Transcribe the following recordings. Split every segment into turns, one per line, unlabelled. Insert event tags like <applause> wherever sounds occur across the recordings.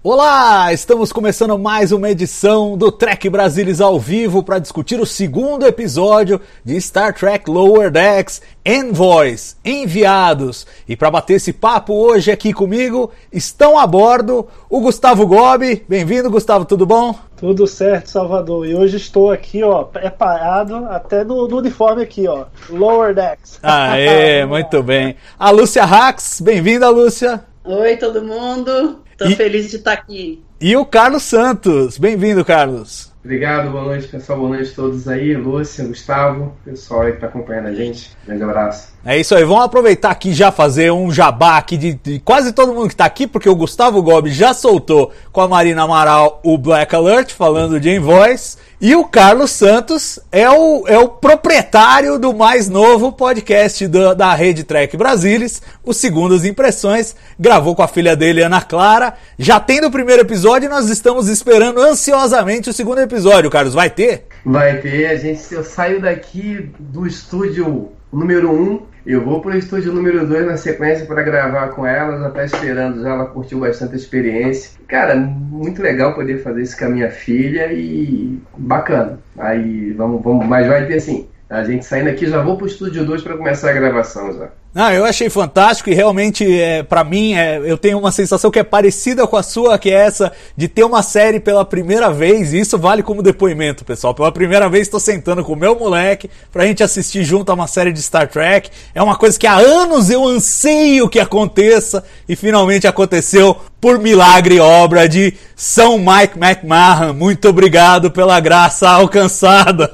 Olá, estamos começando mais uma edição do Trek Brasilis ao vivo para discutir o segundo episódio de Star Trek Lower Decks Envoys, enviados. E para bater esse papo hoje aqui comigo estão a bordo o Gustavo Gobi. Bem-vindo, Gustavo, tudo bom?
Tudo certo, Salvador. E hoje estou aqui, ó, preparado até no, no uniforme aqui, ó, Lower Decks. <laughs>
Aê, muito bem. A Lúcia Rax, bem-vinda, Lúcia.
Oi, todo mundo. Tô
E-
feliz de estar aqui.
E o Carlos Santos, bem-vindo, Carlos.
Obrigado, boa noite pessoal, boa noite a todos aí, Lúcia, Gustavo, pessoal aí que tá acompanhando a gente. Grande abraço.
É isso aí, vamos aproveitar aqui já fazer um jabá aqui de, de quase todo mundo que tá aqui, porque o Gustavo Gobi já soltou com a Marina Amaral o Black Alert, falando de Envoys, e o Carlos Santos é o, é o proprietário do mais novo podcast da, da Rede Trek Brasilis, o Segundas Impressões, gravou com a filha dele, Ana Clara, já tem do primeiro episódio nós estamos esperando ansiosamente o segundo episódio, Carlos, vai ter?
Vai ter, a gente, eu saio daqui do estúdio número 1, eu vou pro estúdio número 2 na sequência para gravar com ela, já tá esperando, já ela curtiu bastante a experiência. Cara, muito legal poder fazer isso com a minha filha e bacana. Aí vamos, vamos, mas vai ter assim, a gente saindo aqui, já vou pro estúdio 2 para começar a gravação já.
Não, eu achei fantástico e realmente, é, para mim, é, eu tenho uma sensação que é parecida com a sua, que é essa de ter uma série pela primeira vez, e isso vale como depoimento, pessoal. Pela primeira vez estou sentando com o meu moleque pra gente assistir junto a uma série de Star Trek. É uma coisa que há anos eu anseio que aconteça e finalmente aconteceu por milagre obra de São Mike McMahon. Muito obrigado pela graça alcançada.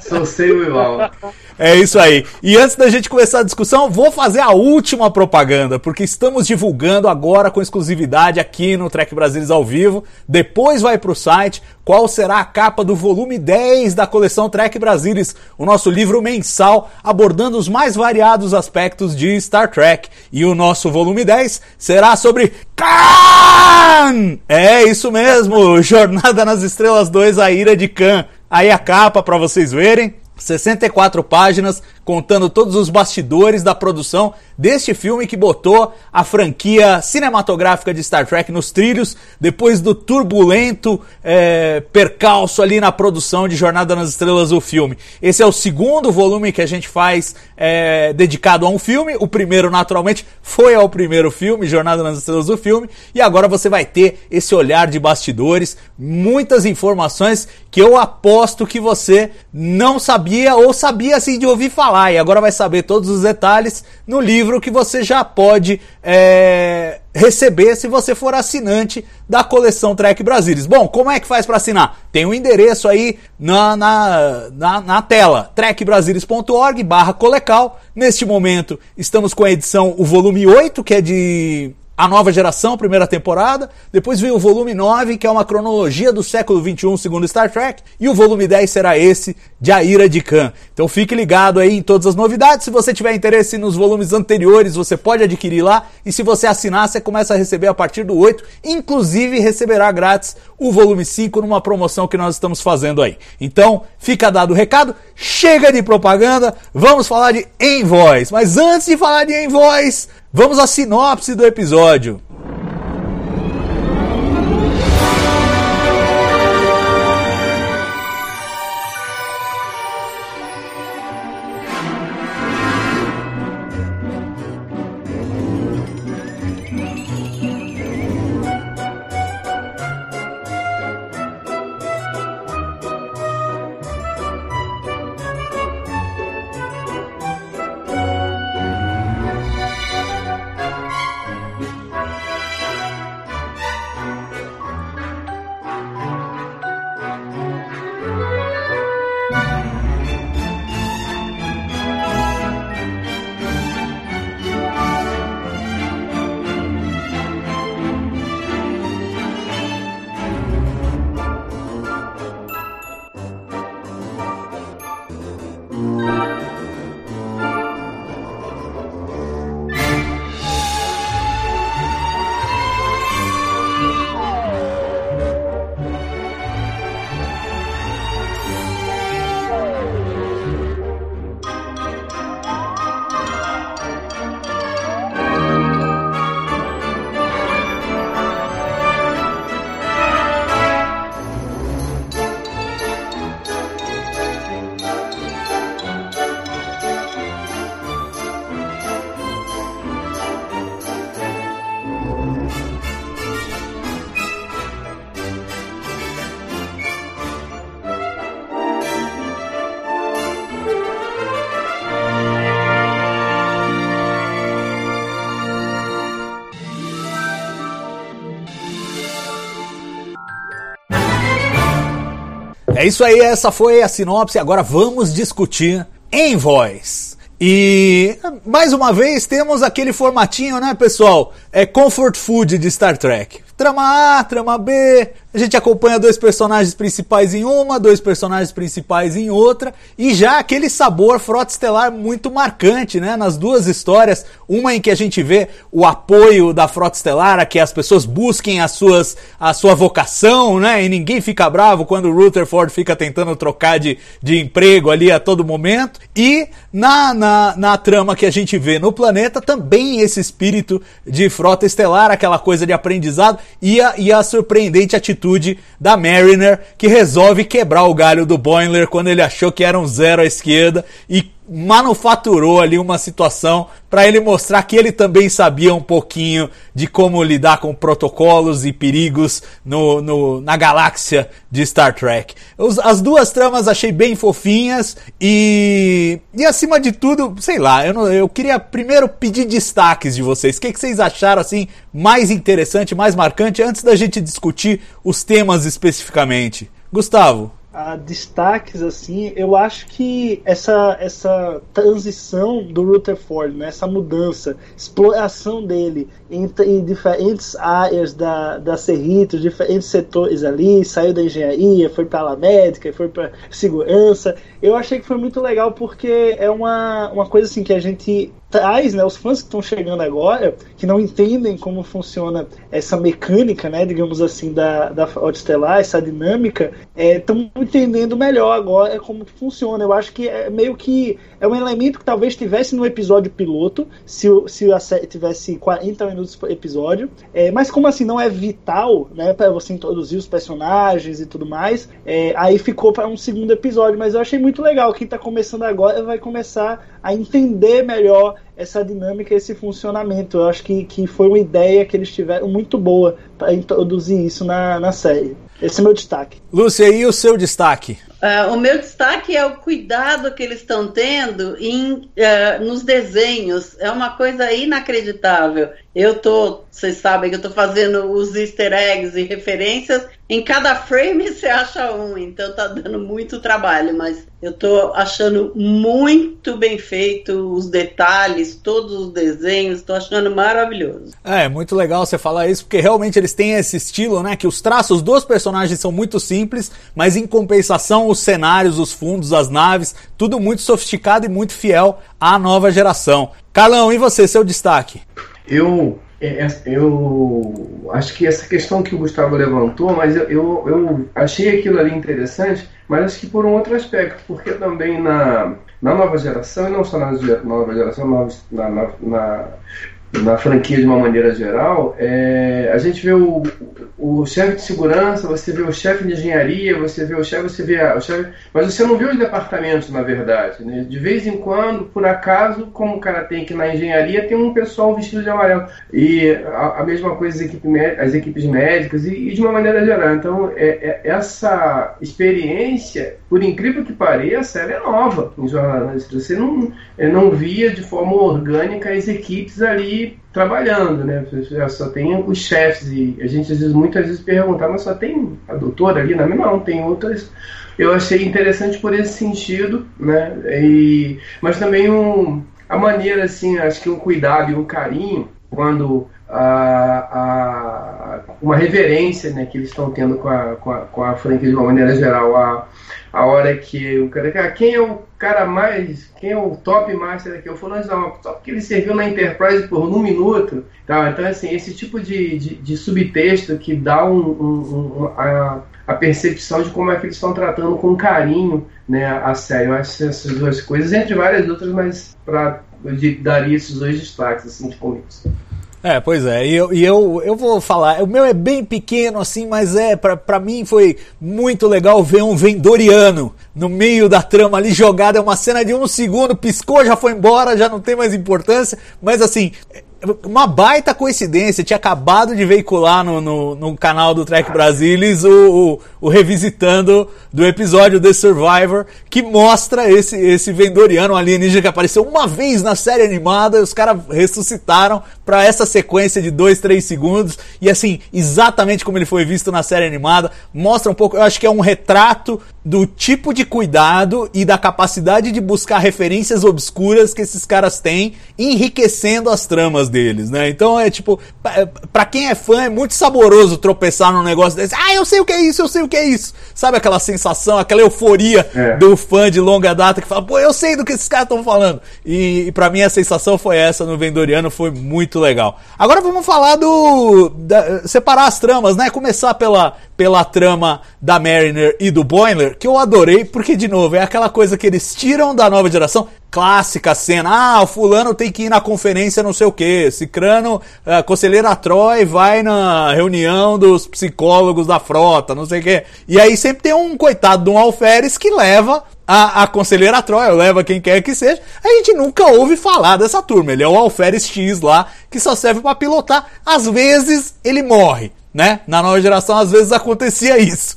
Sou seu igual.
É isso aí. E antes da gente começar a discussão, vou fazer a última propaganda, porque estamos divulgando agora com exclusividade aqui no Trek Brasilis ao vivo. Depois vai pro site qual será a capa do volume 10 da coleção Trek Brasilis, o nosso livro mensal abordando os mais variados aspectos de Star Trek. E o nosso volume 10 será sobre Khan! É isso mesmo, <laughs> Jornada nas Estrelas 2, a Ira de Khan. Aí a capa para vocês verem. 64 páginas contando todos os bastidores da produção deste filme que botou a franquia cinematográfica de Star Trek nos trilhos depois do turbulento é, percalço ali na produção de Jornada nas Estrelas o filme. Esse é o segundo volume que a gente faz é, dedicado a um filme. O primeiro, naturalmente, foi ao primeiro filme, Jornada nas Estrelas do filme, e agora você vai ter esse olhar de bastidores, muitas informações que eu aposto que você não sabia ou sabia assim de ouvir falar e agora vai saber todos os detalhes no livro que você já pode é, receber se você for assinante da coleção Trek Brasilis. Bom, como é que faz para assinar? Tem um endereço aí na, na, na, na tela, trekbrasilis.org barra colecal. Neste momento estamos com a edição, o volume 8, que é de a nova geração, primeira temporada. Depois vem o volume 9, que é uma cronologia do século 21, segundo Star Trek. E o volume 10 será esse, de A Ira de Khan. Então fique ligado aí em todas as novidades. Se você tiver interesse nos volumes anteriores, você pode adquirir lá. E se você assinar, você começa a receber a partir do 8. Inclusive, receberá grátis o volume 5 numa promoção que nós estamos fazendo aí. Então, fica dado o recado. Chega de propaganda, vamos falar de Envoys. Mas antes de falar de Envoys, Vamos à sinopse do episódio. É isso aí, essa foi a sinopse. Agora vamos discutir em voz. E mais uma vez temos aquele formatinho, né, pessoal? É comfort food de Star Trek. Trama A, trama B, a gente acompanha dois personagens principais em uma, dois personagens principais em outra, e já aquele sabor frota estelar muito marcante, né? Nas duas histórias, uma em que a gente vê o apoio da frota estelar, a que as pessoas busquem as suas, a sua vocação, né? E ninguém fica bravo quando o Rutherford fica tentando trocar de, de emprego ali a todo momento. E na, na, na trama que a gente vê no planeta, também esse espírito de frota estelar, aquela coisa de aprendizado e a, e a surpreendente atitude da Mariner, que resolve quebrar o galho do Boimler quando ele achou que era um zero à esquerda e manufaturou ali uma situação para ele mostrar que ele também sabia um pouquinho de como lidar com protocolos e perigos no, no na galáxia de Star Trek. Os, as duas tramas achei bem fofinhas e, e acima de tudo, sei lá, eu, não, eu queria primeiro pedir destaques de vocês. O que, que vocês acharam assim mais interessante, mais marcante, antes da gente discutir os temas especificamente? Gustavo
a destaques assim, eu acho que essa essa transição do Rutherford, né, essa mudança, exploração dele em, em diferentes áreas da da Cerritos, diferentes setores ali, saiu da engenharia, foi para a médica, foi para segurança. Eu achei que foi muito legal porque é uma, uma coisa assim que a gente traz, né, os fãs que estão chegando agora, que não entendem como funciona essa mecânica, né, digamos assim, da, da Frota Estelar, essa dinâmica, estão é, entendendo melhor agora como que funciona. Eu acho que é meio que é um elemento que talvez tivesse no episódio piloto, se, se a série tivesse 40 minutos por episódio, é, mas como assim não é vital, né, para você introduzir os personagens e tudo mais, é, aí ficou para um segundo episódio, mas eu achei muito legal. Quem está começando agora vai começar a entender melhor essa dinâmica, esse funcionamento. Eu acho que, que foi uma ideia que eles tiveram muito boa para introduzir isso na, na série. Esse é o meu destaque.
Lúcia, e o seu destaque?
Uh, o meu destaque é o cuidado que eles estão tendo em, uh, nos desenhos. É uma coisa inacreditável. Eu tô, vocês sabem que eu tô fazendo os easter eggs e referências. Em cada frame você acha um, então tá dando muito trabalho, mas eu tô achando muito bem feito os detalhes, todos os desenhos, tô achando maravilhoso.
É, muito legal você falar isso, porque realmente eles têm esse estilo, né, que os traços dos personagens são muito simples, mas em compensação os cenários, os fundos, as naves, tudo muito sofisticado e muito fiel à nova geração. Carlão, e você, seu destaque?
Eu, eu acho que essa questão que o Gustavo levantou, mas eu, eu, eu achei aquilo ali interessante, mas acho que por um outro aspecto, porque também na, na nova geração, e não só na nova geração, na, na, na na franquia de uma maneira geral, é, a gente vê o, o chefe de segurança, você vê o chefe de engenharia, você vê o chefe, você vê a, o chefe, mas você não vê os departamentos, na verdade. Né? De vez em quando, por acaso, como o cara tem que na engenharia, tem um pessoal vestido de amarelo. E a, a mesma coisa as equipes, as equipes médicas e, e, de uma maneira geral. Então, é, é, essa experiência, por incrível que pareça, ela é nova em jornalistas. Você não, não via de forma orgânica as equipes ali trabalhando, né? Só tem os chefes e a gente às vezes, muitas vezes pergunta, mas só tem a doutora ali? Não, não, tem outras. Eu achei interessante por esse sentido, né? E, mas também um, a maneira, assim, acho que um cuidado e um carinho quando a, a, uma reverência né, que eles estão tendo com a, com a, com a franquia de uma maneira geral. A, a hora que o cara. Cara, quem é o cara mais. Quem é o top master aqui? Eu falo, não, só porque ele serviu na Enterprise por um minuto. Tá? Então, assim, esse tipo de, de, de subtexto que dá um, um, um a, a percepção de como é que eles estão tratando com carinho né, a série. Eu acho essas duas coisas, entre várias outras, mas pra, eu daria esses dois destaques assim, de começo.
É, pois é, e eu, e eu, eu vou falar, o meu é bem pequeno assim, mas é, para mim foi muito legal ver um vendoriano no meio da trama ali jogado, é uma cena de um segundo, piscou, já foi embora, já não tem mais importância, mas assim, uma baita coincidência, tinha acabado de veicular no, no, no canal do Trek Brasilis o, o, o, revisitando do episódio The Survivor, que mostra esse, esse vendoriano alienígena que apareceu uma vez na série animada, e os caras ressuscitaram para essa sequência de 2, 3 segundos, e assim, exatamente como ele foi visto na série animada, mostra um pouco, eu acho que é um retrato do tipo de cuidado e da capacidade de buscar referências obscuras que esses caras têm, enriquecendo as tramas deles, né? Então é tipo, para quem é fã é muito saboroso tropeçar num negócio desse. Ah, eu sei o que é isso, eu sei o que é isso. Sabe aquela sensação, aquela euforia é. do fã de longa data que fala, pô, eu sei do que esses caras estão falando. E, e para mim a sensação foi essa no Vendoriano, foi muito legal. Agora vamos falar do da, separar as tramas, né? Começar pela pela trama da Mariner e do Boiler, que eu adorei, porque, de novo, é aquela coisa que eles tiram da nova geração, clássica cena, ah, o fulano tem que ir na conferência não sei o que, Cicrano, a conselheira Troy vai na reunião dos psicólogos da frota, não sei o que, e aí sempre tem um coitado de um alferes que leva a, a conselheira Troy, leva quem quer que seja, a gente nunca ouve falar dessa turma, ele é o alferes X lá, que só serve para pilotar, às vezes ele morre, né? Na nova geração, às vezes acontecia isso.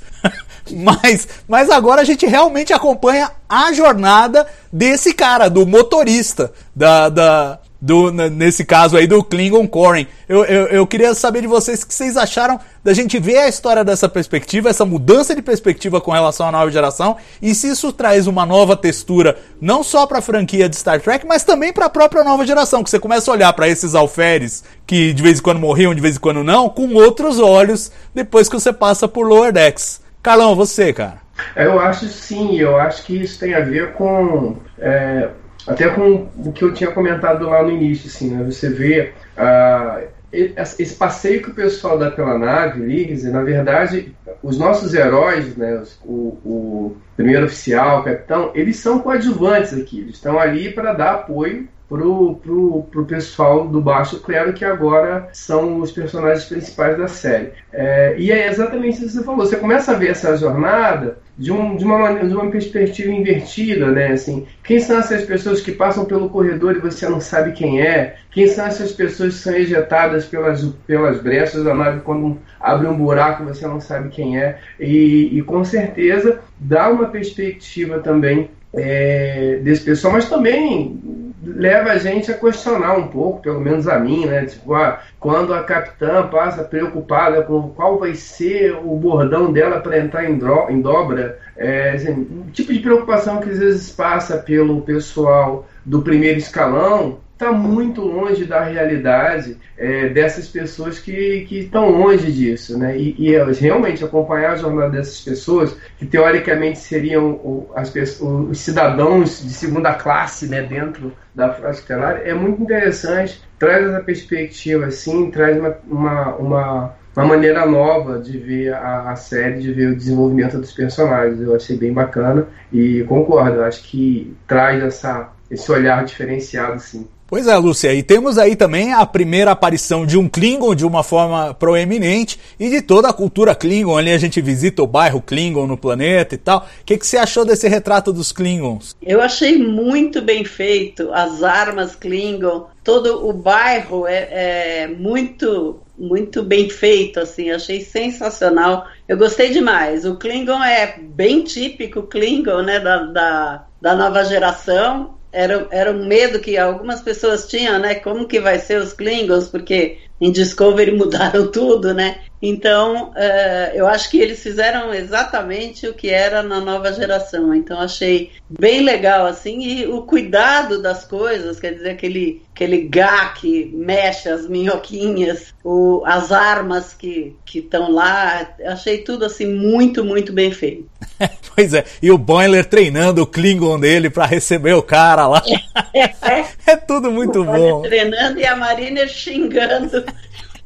<laughs> mas, mas agora a gente realmente acompanha a jornada desse cara, do motorista, da, da, do, nesse caso aí do Klingon Corrin. Eu, eu, eu, queria saber de vocês o que vocês acharam da gente ver a história dessa perspectiva, essa mudança de perspectiva com relação à nova geração, e se isso traz uma nova textura, não só para a franquia de Star Trek, mas também para a própria nova geração, que você começa a olhar para esses alferes que de vez em quando morriam, de vez em quando não, com outros olhos, depois que você passa por Lower Decks. Carlão, você, cara.
Eu acho sim, eu acho que isso tem a ver com. É até com o que eu tinha comentado lá no início, assim, né? Você vê uh, esse passeio que o pessoal dá pela nave, Liggs, na verdade, os nossos heróis, né, o, o primeiro oficial, o capitão, eles são coadjuvantes aqui, eles estão ali para dar apoio pro, pro, pro pessoal do Baixo Clero, que agora são os personagens principais da série. É, e é exatamente isso que você falou. Você começa a ver essa jornada de, um, de, uma, de uma perspectiva invertida, né? Assim, quem são essas pessoas que passam pelo corredor e você não sabe quem é? Quem são essas pessoas que são ejetadas pelas, pelas brechas da nave quando abre um buraco você não sabe quem é? E, e com certeza dá uma perspectiva também é, desse pessoal, mas também leva a gente a questionar um pouco, pelo menos a mim, né? Tipo, ah, quando a capitã passa preocupada com qual vai ser o bordão dela para entrar em, em dobra, é, assim, um tipo de preocupação que às vezes passa pelo pessoal do primeiro escalão, está muito longe da realidade é, dessas pessoas que, estão longe disso, né? E, e, realmente acompanhar a jornada dessas pessoas, que teoricamente seriam o, as, os cidadãos de segunda classe, né, dentro da frase estelar, é muito interessante, traz essa perspectiva, assim, traz uma, uma, uma, uma maneira nova de ver a, a, série, de ver o desenvolvimento dos personagens. Eu achei bem bacana e concordo, acho que traz essa, esse olhar diferenciado, sim.
Pois é, Lúcia, e temos aí também a primeira aparição de um Klingon de uma forma proeminente e de toda a cultura Klingon. Ali a gente visita o bairro Klingon no planeta e tal. O que, que você achou desse retrato dos Klingons?
Eu achei muito bem feito, as armas Klingon, todo o bairro é, é muito muito bem feito, assim, achei sensacional. Eu gostei demais. O Klingon é bem típico Klingon, né, da, da, da nova geração era, era um medo que algumas pessoas tinham, né? Como que vai ser os Klingons? Porque em Discovery <laughs> mudaram tudo, né? Então, uh, eu acho que eles fizeram exatamente o que era na nova geração. Então, achei bem legal, assim, e o cuidado das coisas, quer dizer, aquele, aquele gá que mexe as minhoquinhas, o, as armas que estão lá, achei tudo, assim, muito, muito bem feito. <laughs>
pois é, e o Boiler treinando o Klingon dele para receber o cara lá. <laughs> É, é, é tudo muito o bom.
Treinando e a Marina xingando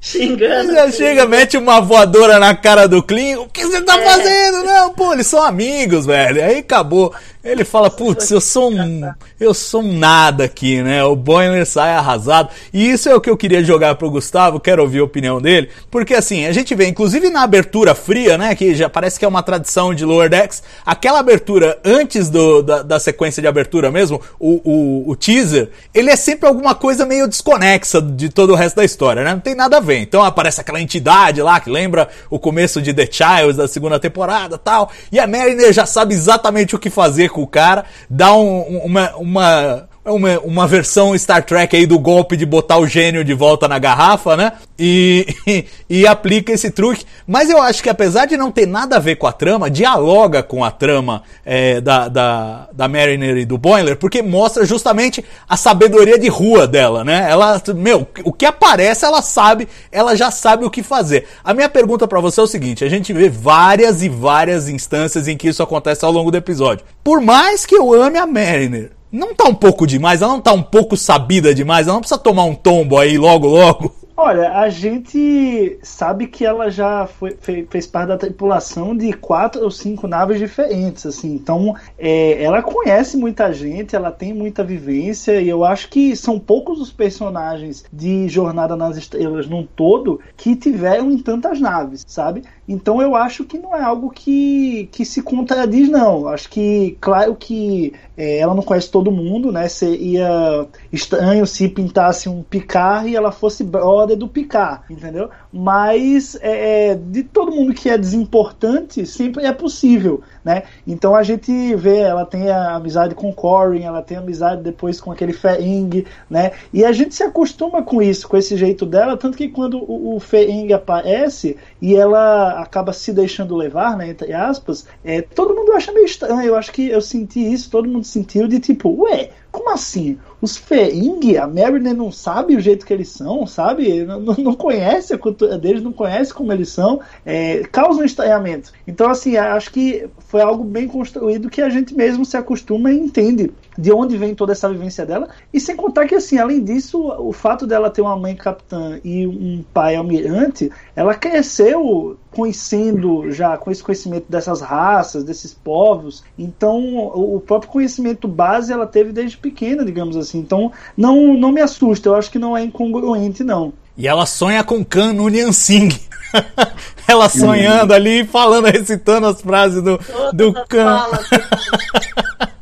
xingando.
Já chega, mete uma voadora na cara do Clean. O que você tá é. fazendo? Não, pô, eles são amigos, velho. Aí acabou. Ele fala, putz, eu sou um. Eu sou um nada aqui, né? O Boiler sai arrasado. E isso é o que eu queria jogar pro Gustavo, quero ouvir a opinião dele. Porque assim, a gente vê, inclusive na abertura fria, né? Que já parece que é uma tradição de Lower Decks, aquela abertura antes do, da, da sequência de abertura mesmo, o, o, o teaser, ele é sempre alguma coisa meio desconexa de todo o resto da história, né? Não tem nada a ver. Então aparece aquela entidade lá que lembra o começo de The Child da segunda temporada tal. E a Mariner já sabe exatamente o que fazer com o cara, dá um, uma, uma uma, uma versão Star Trek aí do golpe de botar o gênio de volta na garrafa, né? E, e, <laughs> e, aplica esse truque. Mas eu acho que apesar de não ter nada a ver com a trama, dialoga com a trama é, da, da, da Mariner e do Boiler, porque mostra justamente a sabedoria de rua dela, né? Ela, meu, o que aparece ela sabe, ela já sabe o que fazer. A minha pergunta para você é o seguinte: a gente vê várias e várias instâncias em que isso acontece ao longo do episódio. Por mais que eu ame a Mariner, não tá um pouco demais? Ela não tá um pouco sabida demais? Ela não precisa tomar um tombo aí logo, logo?
Olha, a gente sabe que ela já foi, fez, parte da tripulação de quatro ou cinco naves diferentes, assim. Então, é, ela conhece muita gente, ela tem muita vivência e eu acho que são poucos os personagens de Jornada nas Estrelas num todo que tiveram em tantas naves, sabe? Então, eu acho que não é algo que, que se contradiz, não. Acho que, claro que é, ela não conhece todo mundo, né? Seria estranho se pintasse um Picard e ela fosse brother do Picard, entendeu? Mas é, é, de todo mundo que é desimportante, sempre é possível, né? Então a gente vê, ela tem a amizade com Corin, ela tem amizade depois com aquele Feing, né? E a gente se acostuma com isso, com esse jeito dela, tanto que quando o, o Feing aparece e ela acaba se deixando levar, né, entre aspas, é, todo mundo acha meio estranho. Eu acho que eu senti isso, todo mundo sentiu de tipo, ué, como assim? Os Feing, a Mariner não sabe o jeito que eles são, sabe? Não, não conhece a cultura deles, não conhece como eles são, é, causa um estranhamento. Então, assim, acho que foi algo bem construído que a gente mesmo se acostuma e entende de onde vem toda essa vivência dela. E sem contar que, assim, além disso, o fato dela ter uma mãe capitã e um pai almirante, ela cresceu conhecendo já, com esse conhecimento dessas raças, desses povos. Então, o próprio conhecimento base ela teve desde pequena, digamos assim. Então, não, não me assusta, eu acho que não é incongruente, não.
E ela sonha com Khan Noonien Singh. <laughs> ela sonhando ali, falando, recitando as frases do, do Khan. <laughs>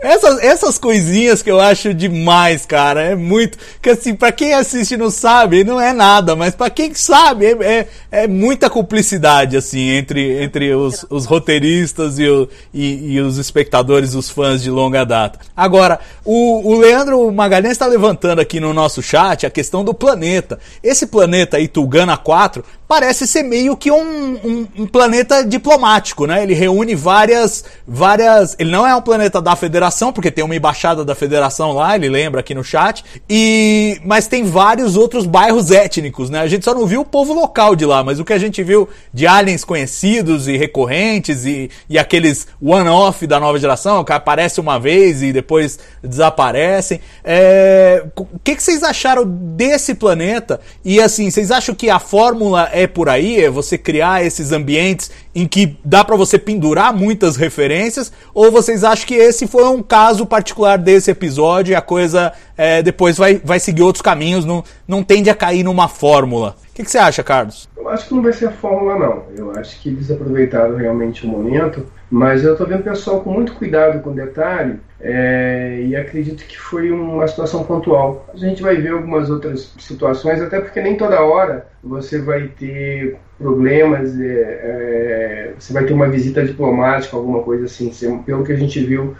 Essas, essas coisinhas que eu acho demais, cara. É muito. Que assim, pra quem assiste não sabe, não é nada, mas pra quem sabe, é, é, é muita cumplicidade, assim, entre, entre os, os roteiristas e, o, e, e, os espectadores, os fãs de longa data. Agora, o, o Leandro Magalhães está levantando aqui no nosso chat a questão do planeta. Esse planeta aí, Tugana 4, parece ser meio que um, um, um planeta diplomático, né? Ele reúne várias. várias. Ele não é um planeta da Federação federação, porque tem uma embaixada da federação lá, ele lembra aqui no chat. E mas tem vários outros bairros étnicos, né? A gente só não viu o povo local de lá, mas o que a gente viu de aliens conhecidos e recorrentes e, e aqueles one-off da nova geração que aparece uma vez e depois desaparecem. É... O que, que vocês acharam desse planeta? E assim, vocês acham que a fórmula é por aí? É você criar esses ambientes em que dá para você pendurar muitas referências? Ou vocês acham que esse foi um caso particular desse episódio a coisa é, depois vai, vai seguir outros caminhos, não, não tende a cair numa fórmula? O que, que você acha, Carlos?
Eu acho que não vai ser a fórmula, não. Eu acho que eles aproveitaram realmente o momento, mas eu estou vendo o pessoal com muito cuidado com o detalhe é, e acredito que foi uma situação pontual. A gente vai ver algumas outras situações, até porque nem toda hora você vai ter problemas, é, é, você vai ter uma visita diplomática, alguma coisa assim. Pelo que a gente viu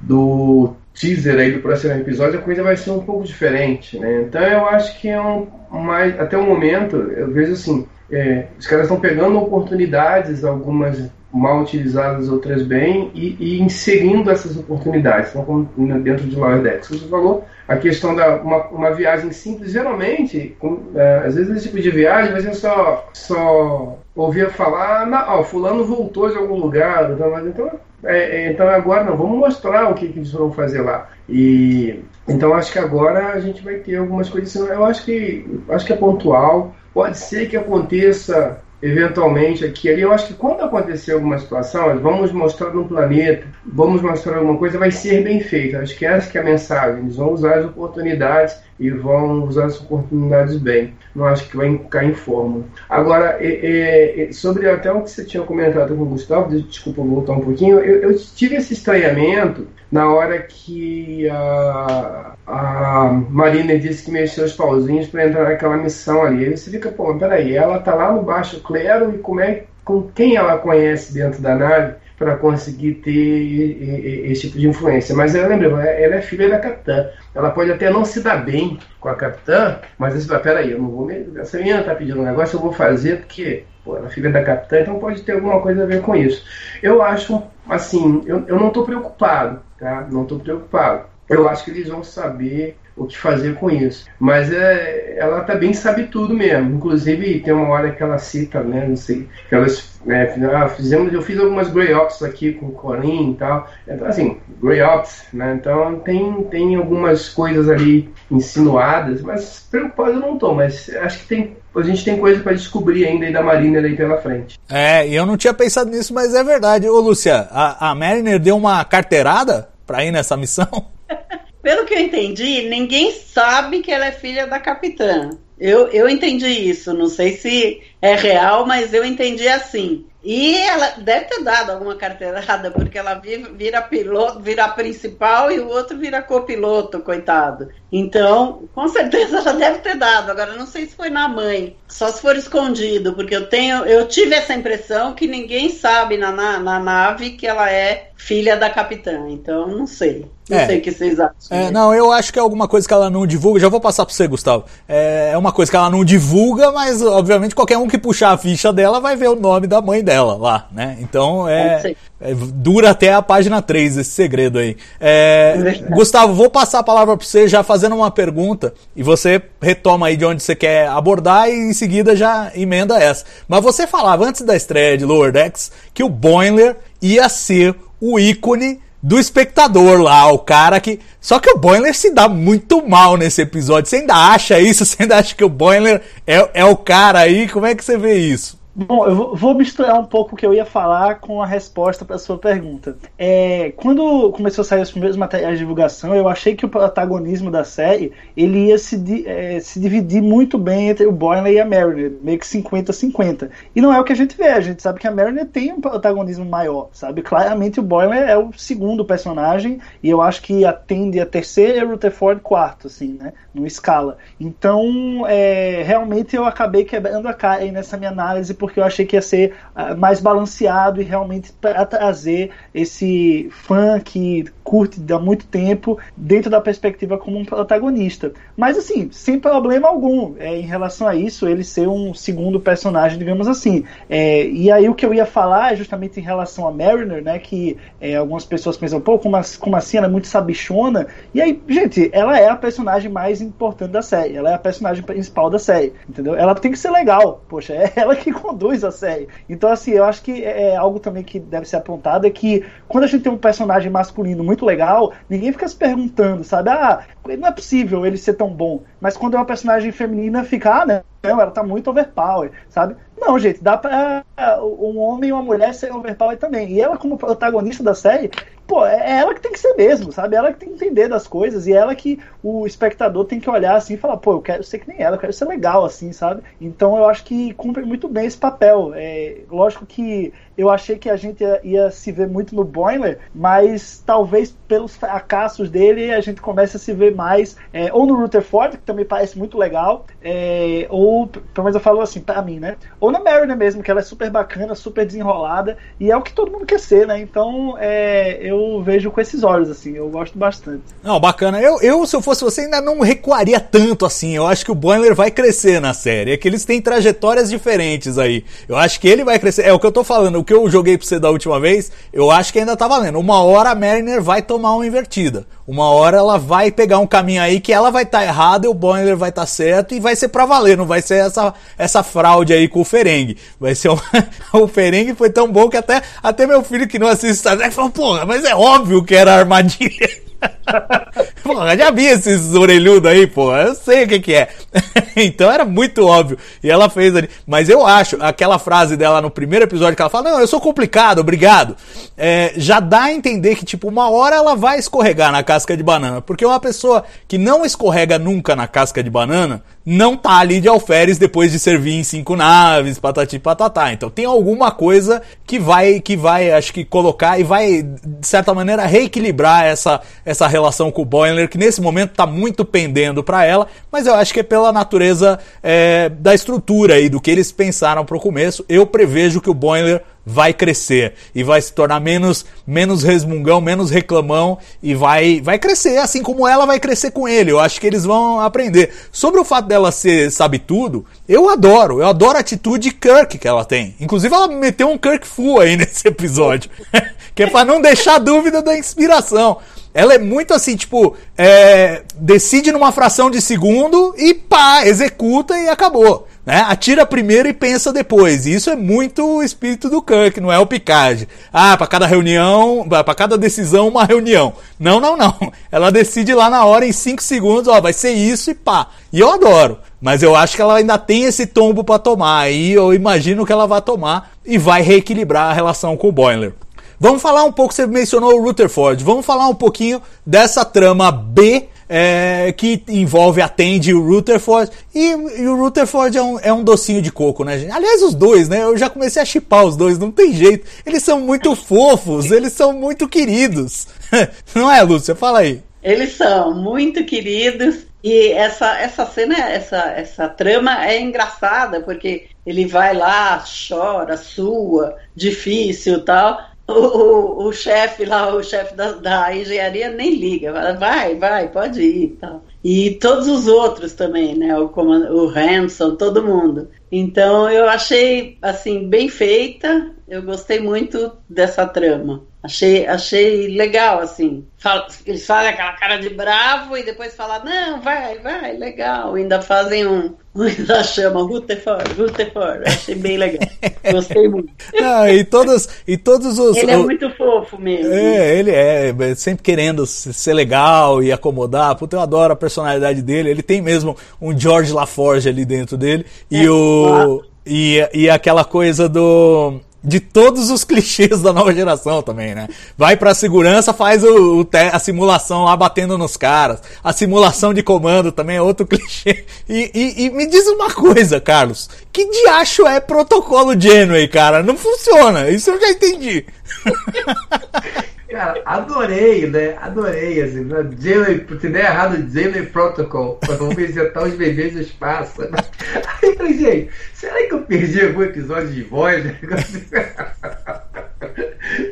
do teaser aí do próximo episódio, a coisa vai ser um pouco diferente, né? Então eu acho que é um mais até o momento eu vejo assim, é, os caras estão pegando oportunidades, algumas mal utilizadas, outras bem, e, e inserindo essas oportunidades, então, dentro de Lower Decks. Você falou a questão da uma, uma viagem simples, geralmente, com, é, às vezes esse tipo de viagem você só, só ouvia falar, ó, fulano voltou de algum lugar, então, então, é, é, então agora não, vamos mostrar o que, que eles vão fazer lá. E então acho que agora a gente vai ter algumas coisas, eu acho que acho que é pontual, pode ser que aconteça eventualmente aqui ali. Eu acho que quando acontecer alguma situação, vamos mostrar no planeta, vamos mostrar alguma coisa, vai ser bem feito. Acho que essa que é a mensagem. Eles vão usar as oportunidades e vão usar as oportunidades bem. Não acho que vai cair em fórmula. Agora, é, é, sobre até o que você tinha comentado com o Gustavo, desculpa voltar um pouquinho, eu, eu tive esse estranhamento na hora que a, a Marina disse que mexeu os pauzinhos para entrar naquela missão ali. Aí você fica, pô, peraí, ela tá lá no baixo clero e como é, com quem ela conhece dentro da nave para conseguir ter esse tipo de influência. Mas ela lembra, ela é filha da capitã. Ela pode até não se dar bem com a capitã, mas você fala, peraí, eu não vou me... essa menina tá pedindo um negócio, eu vou fazer porque pô, ela é filha da capitã, então pode ter alguma coisa a ver com isso. Eu acho, assim, eu, eu não estou preocupado, tá? Não estou preocupado. Eu acho que eles vão saber o que fazer com isso. Mas é, ela também sabe tudo mesmo. Inclusive, tem uma hora que ela cita, né? Não sei, que elas né, ah, fizemos, eu fiz algumas Grey Ops aqui com o Corin e tal. Então, assim, Grey Ops, né? Então tem, tem algumas coisas ali insinuadas, mas preocupado eu não tô, mas acho que tem a gente tem coisa para descobrir ainda aí da Mariner aí pela frente.
É, eu não tinha pensado nisso, mas é verdade. Ô, Lúcia, a, a Mariner deu uma carteirada para ir nessa missão? <laughs> <laughs>
Pelo que eu entendi, ninguém sabe que ela é filha da capitã. Eu, eu entendi isso, não sei se é real, mas eu entendi assim. E ela deve ter dado alguma carteirada, porque ela vira piloto, vira principal e o outro vira copiloto, coitado. Então, com certeza ela deve ter dado. Agora, não sei se foi na mãe, só se for escondido, porque eu tenho, eu tive essa impressão que ninguém sabe na, na, na nave que ela é filha da capitã. Então, não sei. Não é. sei o que vocês acham.
É, não, eu acho que é alguma coisa que ela não divulga. Já vou passar para você, Gustavo. É, é uma coisa que ela não divulga, mas obviamente qualquer um que puxar a ficha dela vai ver o nome da mãe dela lá, né? Então é, é dura até a página 3 esse segredo aí. É, Gustavo, vou passar a palavra para você já fazendo uma pergunta e você retoma aí de onde você quer abordar e em seguida já emenda essa. Mas você falava antes da estreia de Lower Decks que o Boimler ia ser o ícone do espectador lá, o cara que. Só que o Boiler se dá muito mal nesse episódio. Você ainda acha isso? <laughs> Você ainda acha que o Boiler é, é o cara aí? Como é que você vê isso?
Bom, eu vou misturar um pouco o que eu ia falar com a resposta para sua pergunta. É, quando começou a sair os primeiros materiais de divulgação, eu achei que o protagonismo da série ele ia se, é, se dividir muito bem entre o Boiler e a Mariner, meio que 50-50. E não é o que a gente vê, a gente sabe que a Mariner tem um protagonismo maior, sabe? Claramente o Boiler é o segundo personagem e eu acho que atende a terceira e o Rutherford quarto, assim, né? No escala. Então, é, realmente eu acabei quebrando a cara aí nessa minha análise eu achei que ia ser uh, mais balanceado e realmente para trazer esse fã que curte há muito tempo dentro da perspectiva como um protagonista. Mas assim, sem problema algum é, em relação a isso, ele ser um segundo personagem, digamos assim. É, e aí o que eu ia falar é justamente em relação a Mariner, né? Que é, algumas pessoas pensam, pô, como, como assim? Ela é muito sabichona. E aí, gente, ela é a personagem mais importante da série. Ela é a personagem principal da série, entendeu? Ela tem que ser legal. Poxa, é <laughs> ela que conduz a série. Então, assim, eu acho que é, é algo também que deve ser apontado é que quando a gente tem um personagem masculino muito legal, ninguém fica se perguntando, sabe? Ah, não é possível ele ser tão bom. Mas quando é uma personagem feminina, fica, ah, não, ela tá muito overpower, sabe? Não, gente, dá pra um homem e uma mulher ser overpower também. E ela, como protagonista da série, pô, é ela que tem que ser mesmo, sabe? Ela que tem que entender das coisas e ela que o espectador tem que olhar assim e falar, pô, eu quero ser que nem ela, eu quero ser legal assim, sabe? Então eu acho que cumpre muito bem esse papel. É, lógico que eu achei que a gente ia, ia, se ver muito no Boiler, mas talvez pelos fracassos dele a gente comece a se ver mais é, ou no Rutherford, que também parece muito legal, é, ou pelo menos eu falo assim, pra mim, né? Ou na Mariner mesmo, que ela é super bacana, super desenrolada, e é o que todo mundo quer ser, né? Então é, eu vejo com esses olhos, assim, eu gosto bastante.
Não, bacana. Eu, eu, se eu fosse você, ainda não recuaria tanto assim. Eu acho que o Boiler vai crescer na série. É que eles têm trajetórias diferentes aí. Eu acho que ele vai crescer. É o que eu tô falando, que eu joguei pra você da última vez, eu acho que ainda tá valendo. Uma hora a Mariner vai tomar uma invertida. Uma hora ela vai pegar um caminho aí que ela vai estar tá errada e o Boiler vai estar tá certo e vai ser pra valer. Não vai ser essa, essa fraude aí com o Ferengue. Vai ser um... <laughs> o Ferengue foi tão bom que até, até meu filho que não assiste Star Trek falou, porra, mas é óbvio que era armadilha. <laughs> Porra, já vi esses orelhudos aí, pô. Eu sei o que, que é. <laughs> então era muito óbvio. E ela fez ali. Mas eu acho, aquela frase dela no primeiro episódio que ela fala: Não, eu sou complicado, obrigado. É, já dá a entender que, tipo, uma hora ela vai escorregar na casca de banana. Porque uma pessoa que não escorrega nunca na casca de banana não tá ali de alferes depois de servir em cinco naves, patati patatá. Então tem alguma coisa que vai, que vai, acho que colocar e vai, de certa maneira, reequilibrar essa, essa relação com o Boiler, que nesse momento tá muito pendendo para ela, mas eu acho que é pela natureza é, da estrutura e do que eles pensaram pro começo. Eu prevejo que o Boiler vai crescer e vai se tornar menos menos resmungão, menos reclamão e vai vai crescer, assim como ela vai crescer com ele. Eu acho que eles vão aprender. Sobre o fato dela ser sabe tudo, eu adoro. Eu adoro a atitude Kirk que ela tem. Inclusive ela meteu um Kirk full aí <laughs> nesse episódio, <laughs> que é para não deixar dúvida da inspiração. Ela é muito assim, tipo, é, decide numa fração de segundo e pá, executa e acabou. Né? Atira primeiro e pensa depois. E isso é muito o espírito do Kirk, não é o Picard. Ah, para cada reunião, para cada decisão, uma reunião. Não, não, não. <laughs> Ela decide lá na hora, em 5 segundos, ó, vai ser isso e pá. E eu adoro. Mas eu acho que ela ainda tem esse tombo para tomar. E eu imagino que ela vai tomar e vai reequilibrar a relação com o Boiler. Vamos falar um pouco, você mencionou o Rutherford, vamos falar um pouquinho dessa trama B é, que envolve a Tandy e o Rutherford. E, e, o Rutherford é um, é um docinho de coco, né, gente? Aliás, os dois, né? Eu já comecei a chipar os dois, não tem jeito. Eles são muito fofos, eles são muito queridos. <laughs> Não é, Lúcia? Fala aí.
Eles são muito queridos. E essa, essa cena, essa, essa trama é engraçada, porque ele vai lá, chora, sua, difícil tal o, o, chefe lá, o chefe da, da, engenharia nem liga, fala, vai, vai, pode ir e tal. E todos os outros também, né? O, o Hanson, todo mundo. Então eu achei assim bem feita, eu gostei muito dessa trama. Achei, achei legal, assim. Fala, eles fazem aquela cara de bravo e depois falam, não, vai, vai, legal. Ainda fazem um. <laughs> Ainda chama Rutherford, Rutherford. Achei bem legal. Gostei muito. <laughs>
Ah, e, todos, e todos os.
Ele é muito fofo mesmo.
É, ele é, é sempre querendo ser legal e acomodar. Puta, eu adoro a personalidade dele. Ele tem mesmo um George LaForge ali dentro dele. E é, o. E, e aquela coisa do de todos os <laughs> clichês da nova geração também, né? Vai pra segurança, faz o, o a simulação lá batendo nos caras. A simulação de comando também é outro <laughs> clichê. E, e, e me diz uma coisa, Carlos. Que diacho é protocolo Genway, cara? Não funciona. Isso eu já entendi. <laughs>
Cara, adorei, né? Adorei, assim, né? Jalen, se der errado, Jalen Protocol, vamos visitar os bebês do espaço. <laughs> Aí eu falei, gente, será que eu perdi algum episódio de voz? <laughs>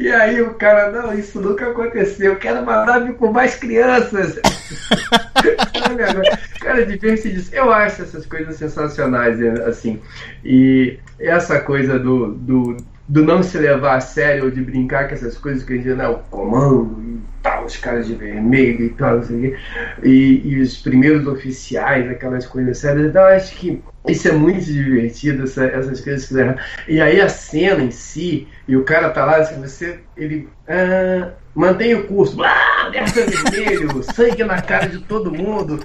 E aí o cara, não, isso nunca aconteceu, eu quero uma nave com mais crianças. <laughs> cara, divertidíssimo. Eu acho essas coisas sensacionais, assim. E essa coisa do, do do não se levar a sério ou de brincar com essas coisas que a gente, né, o comando e tal, os caras de vermelho e tal, não sei o quê, e, e os primeiros oficiais, aquelas coisas sérias. Então, acho que isso é muito divertido, essa, essas coisas que E aí a cena em si, e o cara tá lá, assim, você, ele. Ah, mantém o curso, blá, alerta vermelho, <laughs> sangue na cara de todo mundo.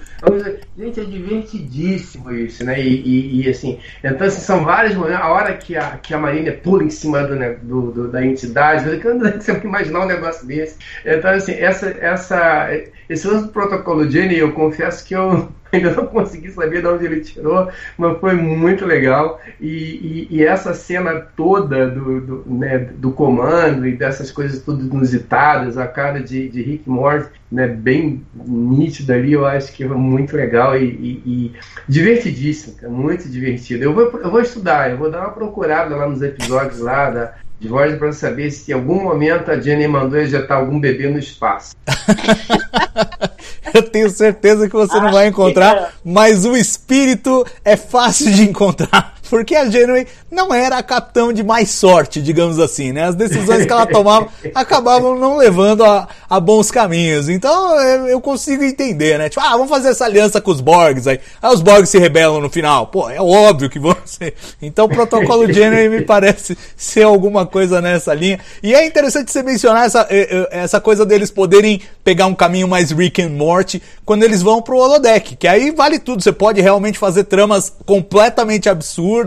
Gente, é divertidíssimo isso, né? E, e, e assim, então assim, são vários momentos, a hora que a, que a Marinha pula em cima do, né, do, do da entidade, não sei <laughs> imaginar um negócio desse. Então, assim, essa, essa, esse lance do protocolo Jenny, eu confesso que eu <laughs> ainda não consegui saber de onde ele tirou, mas foi muito legal. E, e, e essa cena toda do, do, né, do comando e dessas coisas tudo inusitadas, a cara de, de Rick Morty, né, bem nítida ali, eu acho que é muito legal e, e, e divertidíssimo, muito divertido. Eu vou, eu vou estudar, eu vou dar uma procurada lá nos episódios lá da, de voz para saber se em algum momento a Jenny mandou ejetar algum bebê no espaço. <laughs>
Eu tenho certeza que você Acho não vai encontrar, mas o espírito é fácil de encontrar. Porque a Janeway não era a capitão de mais sorte, digamos assim, né? As decisões que ela <laughs> tomava acabavam não levando a, a bons caminhos. Então eu, eu consigo entender, né? Tipo, ah, vamos fazer essa aliança com os Borgs aí. Aí os Borgs se rebelam no final. Pô, é óbvio que vão ser. Então o protocolo <laughs> Jenner me parece ser alguma coisa nessa linha. E é interessante você mencionar essa, eh, eh, essa coisa deles poderem pegar um caminho mais Rick and Morty quando eles vão pro holodeck. Que aí vale tudo. Você pode realmente fazer tramas completamente absurdas.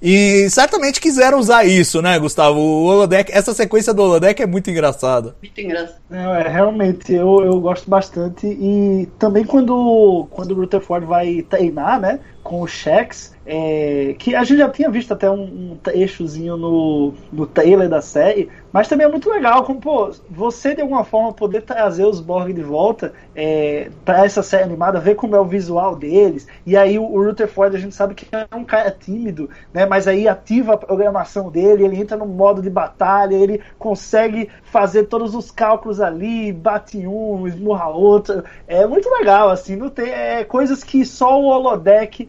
E certamente quiseram usar isso, né, Gustavo? O holodeck, essa sequência do holodeck é muito engraçada.
Muito engraçado.
Não, é, realmente, eu, eu gosto bastante. E também quando, quando o Rutherford vai treinar, né? Com o Shax, é, que a gente já tinha visto até um, um trechozinho no, no trailer da série, mas também é muito legal como, pô, você de alguma forma poder trazer os Borg de volta é, para essa série animada, ver como é o visual deles, e aí o, o Rutherford a gente sabe que é um cara tímido, né, mas aí ativa a programação dele, ele entra no modo de batalha, ele consegue fazer todos os cálculos ali, bate um, esmurra outro, é muito legal, assim, não tem, é, coisas que só o holodeck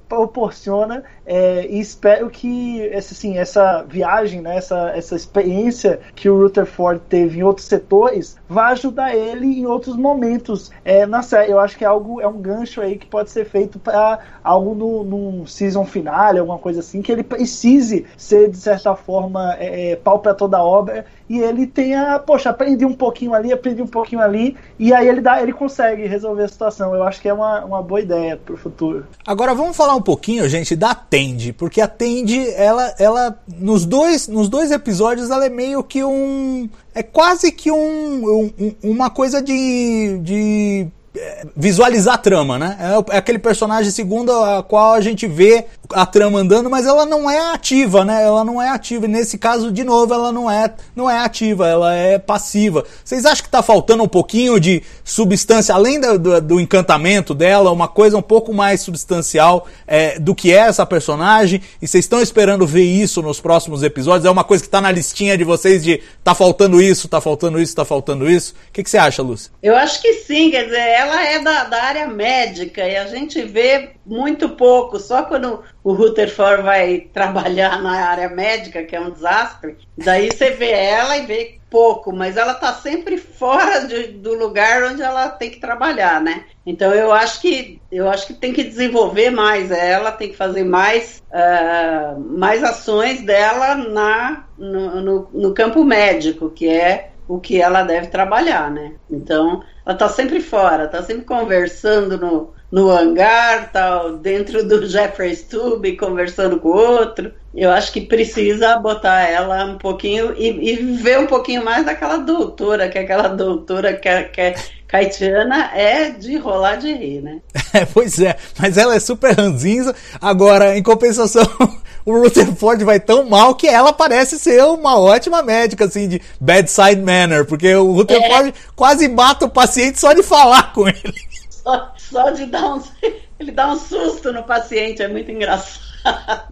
proporciona é, e espero que essa, assim, essa viagem, né, essa, essa experiência que o Rutherford teve em outros setores vai ajudar ele em outros momentos é, na série. Eu acho que é algo é um gancho aí que pode ser feito para algo no, num season finale, alguma coisa assim, que ele precise ser de certa forma é, é pau para toda a obra e ele tenha, poxa, aprendi um pouquinho ali, aprendi um pouquinho ali, e aí ele dá, ele consegue resolver a situação. Eu acho que é uma, uma boa ideia para o futuro.
Agora vamos falar um pouquinho, gente, da Tende, porque a Tende, ela, ela nos dois, nos dois episódios, ela é meio que um, é quase que um, um uma coisa de, de visualizar a trama, né? É, é aquele personagem segundo a qual a gente vê a trama andando, mas ela não é ativa, né? Ela não é ativa. E nesse caso, de novo, ela não é, não é ativa, ela é passiva. Vocês acham que tá faltando um pouquinho de substância, além do, do, do encantamento dela, uma coisa um pouco mais substancial é, do que é essa personagem? E vocês estão esperando ver isso nos próximos episódios? É uma coisa que tá na listinha de vocês de tá faltando isso, tá faltando isso, tá faltando isso? O que, que você acha, Lúcia?
Eu acho que sim, quer dizer, ela é da, da área médica e a gente vê muito pouco, só quando o Rutherford vai trabalhar na área médica, que é um desastre, daí você vê ela e vê pouco, mas ela está sempre fora de, do lugar onde ela tem que trabalhar, né? Então eu acho que eu acho que tem que desenvolver mais ela, tem que fazer mais, uh, mais ações dela na, no, no, no campo médico, que é o que ela deve trabalhar, né? Então, ela tá sempre fora, tá sempre conversando no, no hangar, tal, dentro do <laughs> Jeffrey Tube, conversando com o outro. Eu acho que precisa botar ela um pouquinho e, e ver um pouquinho mais daquela doutora, que aquela doutora que, é, que é Caetiana é de rolar de rir, né? <laughs>
É, pois é, mas ela é super ranzinza. Agora, em compensação, o Rutherford vai tão mal que ela parece ser uma ótima médica, assim, de bedside manner, porque o Rutherford é. quase mata o paciente só de falar com ele.
Só, só de dar um. <laughs> Ele dá um susto no paciente, é muito engraçado.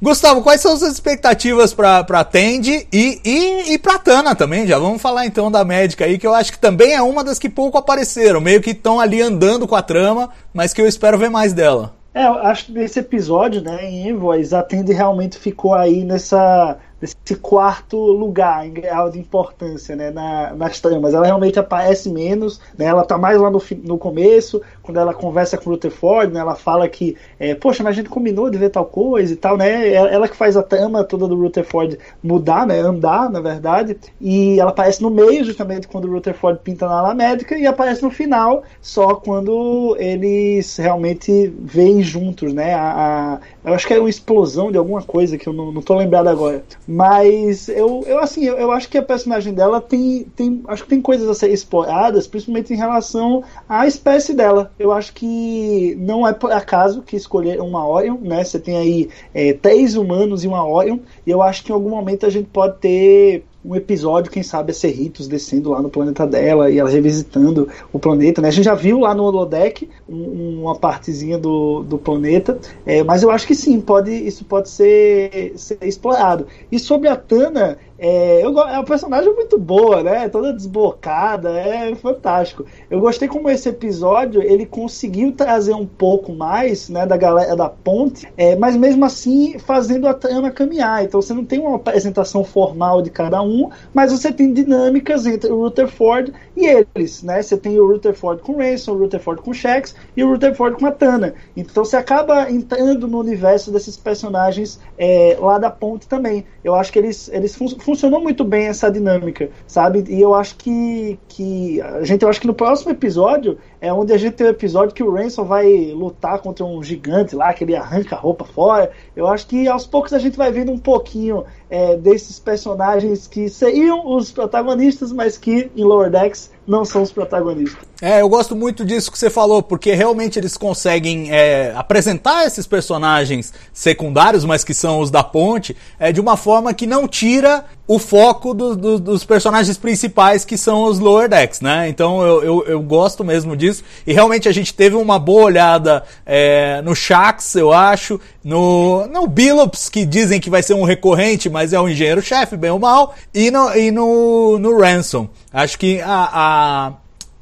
Gustavo, quais são as expectativas para pra Tende e, e, e pra Tana também? Já vamos falar então da médica aí, que eu acho que também é uma das que pouco apareceram, meio que estão ali andando com a trama, mas que eu espero ver mais dela.
É, eu acho que nesse episódio, né, em Invoice, a Tende realmente ficou aí nessa nesse quarto lugar em grau de importância né, na, nas tramas. Ela realmente aparece menos, né, ela tá mais lá no, no começo, quando ela conversa com o Rutherford, né, ela fala que, é, poxa, mas a gente combinou de ver tal coisa e tal, né? Ela, ela, que faz a trama toda do Rutherford mudar, né, andar, na verdade, e ela aparece no meio, justamente quando o Rutherford pinta na ala médica, e aparece no final, só quando eles realmente veem juntos, né? A, a eu acho que é uma explosão de alguma coisa que eu não, não tô lembrado agora. Mas eu, eu assim, eu, eu, acho que a personagem dela tem, tem. Acho que tem coisas a ser exploradas, principalmente em relação à espécie dela. Eu acho que não é por acaso que escolher uma Orion, né? Você tem aí é, três humanos e uma Orion, e eu acho que em algum momento a gente pode ter um episódio, quem sabe, a Cerritos descendo lá no planeta dela e ela revisitando o planeta, né? A gente já viu lá no holodeck um, uma partezinha do, do planeta, é, mas eu acho que sim, pode, isso pode ser, ser explorado. E sobre a Tana, É, eu, é uma personagem muito boa, né? Toda desbocada, é fantástico. Eu gostei como esse episódio ele conseguiu trazer um pouco mais, né, da galera da ponte, é, mas mesmo assim fazendo a trama caminhar. Então você não tem uma apresentação formal de cada um, mas você tem dinâmicas entre o Rutherford e eles, né? Você tem o Rutherford com Ransom, o Rutherford com o Shax e o Rutherford com a Tana. Então você acaba entrando no universo desses personagens é, lá da ponte também. Eu acho que eles, eles fun funcionou muito bem essa dinâmica, sabe? E eu acho que, que a gente, eu acho que no próximo episódio é onde a gente tem o um episódio que o Ransom vai lutar contra um gigante lá, que ele arranca a roupa fora. Eu acho que aos poucos a gente vai vendo um pouquinho é, desses personagens que seriam os protagonistas, mas que em Lower Decks não são os protagonistas.
É, eu gosto muito disso que você falou, porque realmente eles conseguem é, apresentar esses personagens secundários, mas que são os da ponte, é, de uma forma que não tira o foco do, do, dos personagens principais, que são os Lower Decks, né? Então eu, eu, eu, gosto mesmo disso. E realmente a gente teve uma boa olhada é, no Shax, eu acho, no, no Billups, que dizem que vai ser um recorrente, mas é o engenheiro-chefe, bem ou mal, e no, e no, no Ransom. Acho que a, a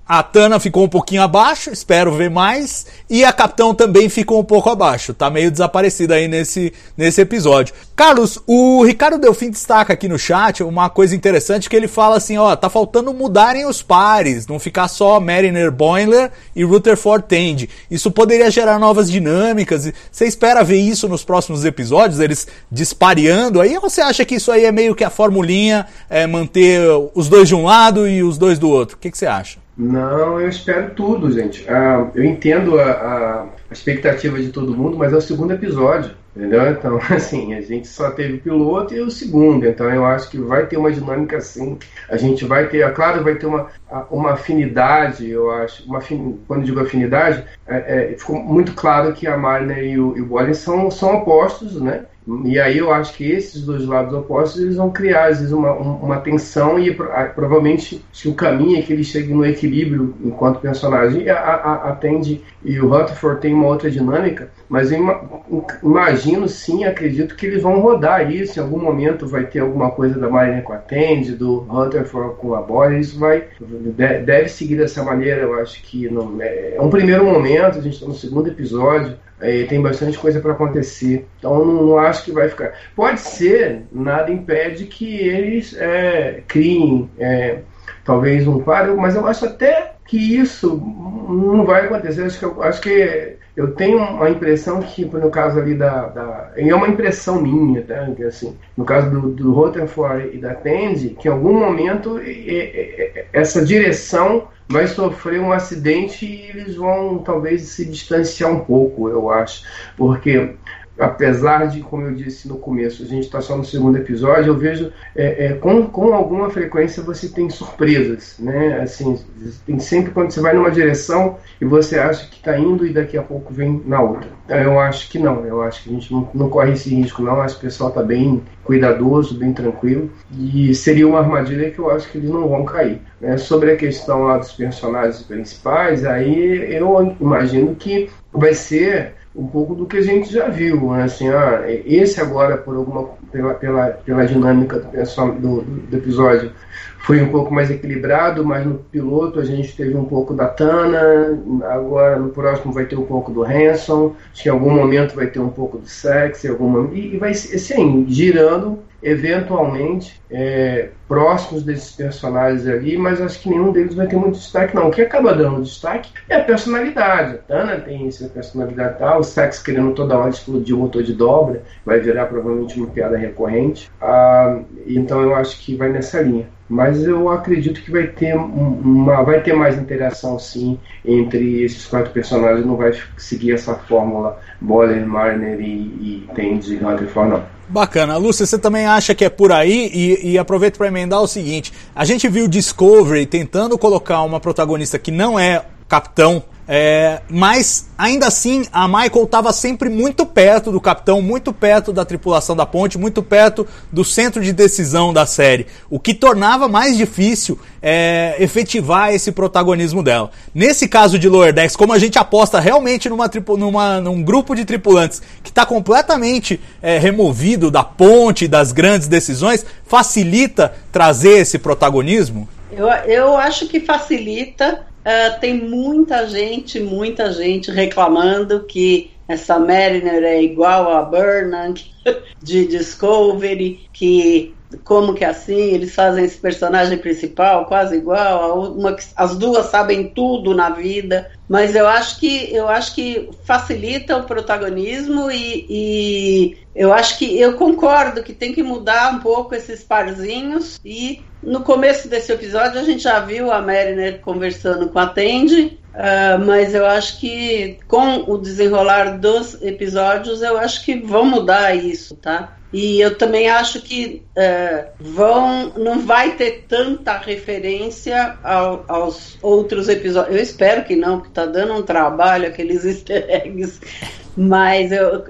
a Tana ficou um pouquinho abaixo, espero ver mais. E a Capitão também ficou um pouco abaixo. Tá meio desaparecida aí nesse, nesse episódio. Carlos, o Ricardo Delfim destaca aqui no chat uma coisa interessante que ele fala assim, ó, tá faltando mudarem os pares, não ficar só Mariner Boiler e Rutherford Tend. Isso poderia gerar novas dinâmicas. Você espera ver isso nos próximos episódios, eles dispareando aí? Ou você acha que isso aí é meio que a formulinha, é manter os dois de um lado e os dois do outro? O que, que você acha?
Não, eu espero tudo, gente. Ah, eu entendo a, a, expectativa de todo mundo, mas é o segundo episódio, entendeu? Então, <laughs> assim, a gente só teve o piloto e o segundo, então eu acho que vai ter uma dinâmica assim. A gente vai ter, é claro, vai ter uma, uma afinidade, eu acho. Uma, quando digo afinidade, é, é, ficou muito claro que a Marner e o, e o Wallace são, são opostos, né? E aí eu acho que esses dois lados opostos eles vão criar às vezes uma, uma tensão e provavelmente se o caminho é que eles cheguem no equilíbrio enquanto personagem a, a, atende e o Rutherford tem uma outra dinâmica, mas eu imagino sim, acredito que eles vão rodar isso, em algum momento vai ter alguma coisa da Marina com a Tende, do Rutherford com a Boy, isso vai deve seguir dessa maneira, eu acho que não, é, é um primeiro momento, a gente está no segundo episódio, é, tem bastante coisa para acontecer. Então não, não, acho que vai ficar. Pode ser, nada impede que eles é, criem é, talvez um quadro, mas eu acho até que isso não vai acontecer. Acho que, acho que eu tenho uma impressão que, no caso ali da. da é uma impressão minha, tá? Que, assim, no caso do, do Rotherford e da Tenzi, que em algum momento essa direção vai sofrer um acidente e eles vão talvez se distanciar um pouco, eu acho. Porque apesar de, como eu disse no começo, a gente está só no segundo episódio, eu vejo é, é, com, com alguma frequência você tem surpresas, né? Assim, tem sempre quando você vai numa direção e você acha que está indo e daqui a pouco vem na outra. Então, eu acho que não, eu acho que a gente não, não corre esse risco, não. Acho que o pessoal está bem cuidadoso, bem tranquilo e seria uma armadilha que eu acho que eles não vão cair. Né? Sobre a questão lá dos personagens principais, aí eu imagino que vai ser um pouco do que a gente já viu, né? assim, ah, esse agora por alguma pela, pela, pela dinâmica do, do, do, episódio foi um pouco mais equilibrado, mas no piloto a gente teve um pouco da Tana, agora no próximo vai ter um pouco do Hanson, acho que em algum momento vai ter um pouco do sexo, algum e vai assim, girando eventualmente é, próximos desses personagens ali, mas acho que nenhum deles vai ter muito destaque, não. O que acaba dando destaque é a personalidade. A Tana tem essa personalidade tal, o Sex querendo toda hora explodir o motor de dobra, vai virar provavelmente uma piada recorrente. Ah, então eu acho que vai nessa linha. Mas eu acredito que vai ter uma, vai ter mais interação sim entre esses quatro personagens. Não vai seguir essa fórmula Boiler, Marner e, e Tende e não.
Bacana. Lúcia, você também acha que é por aí? E, e aproveito para emendar o seguinte: a gente viu Discovery tentando colocar uma protagonista que não é capitão É, mas ainda assim, a Michael estava sempre muito perto do capitão, muito perto da tripulação da ponte, muito perto do centro de decisão da série, o que tornava mais difícil é, efetivar esse protagonismo dela. Nesse caso de Lower Decks, como a gente aposta realmente numa, numa num grupo de tripulantes que está completamente é, removido da ponte, das grandes decisões, facilita trazer esse protagonismo?
Eu, eu acho que facilita Uh, tem muita gente, muita gente reclamando que essa Mariner é igual a Burnham <laughs> de Discovery, que como que é assim eles fazem esse personagem principal quase igual, uma, as duas sabem tudo na vida, mas eu acho que eu acho que facilita o protagonismo e, e eu acho que eu concordo que tem que mudar um pouco esses parzinhos e no começo desse episódio a gente já viu a Mariner conversando com a Tandy, uh, mas eu acho que com o desenrolar dos episódios eu acho que vão mudar isso, tá? E eu também acho que uh, vão, não vai ter tanta referência ao, aos outros episódios. Eu espero que não, porque está dando um trabalho aqueles <laughs> easter eggs mas, eu,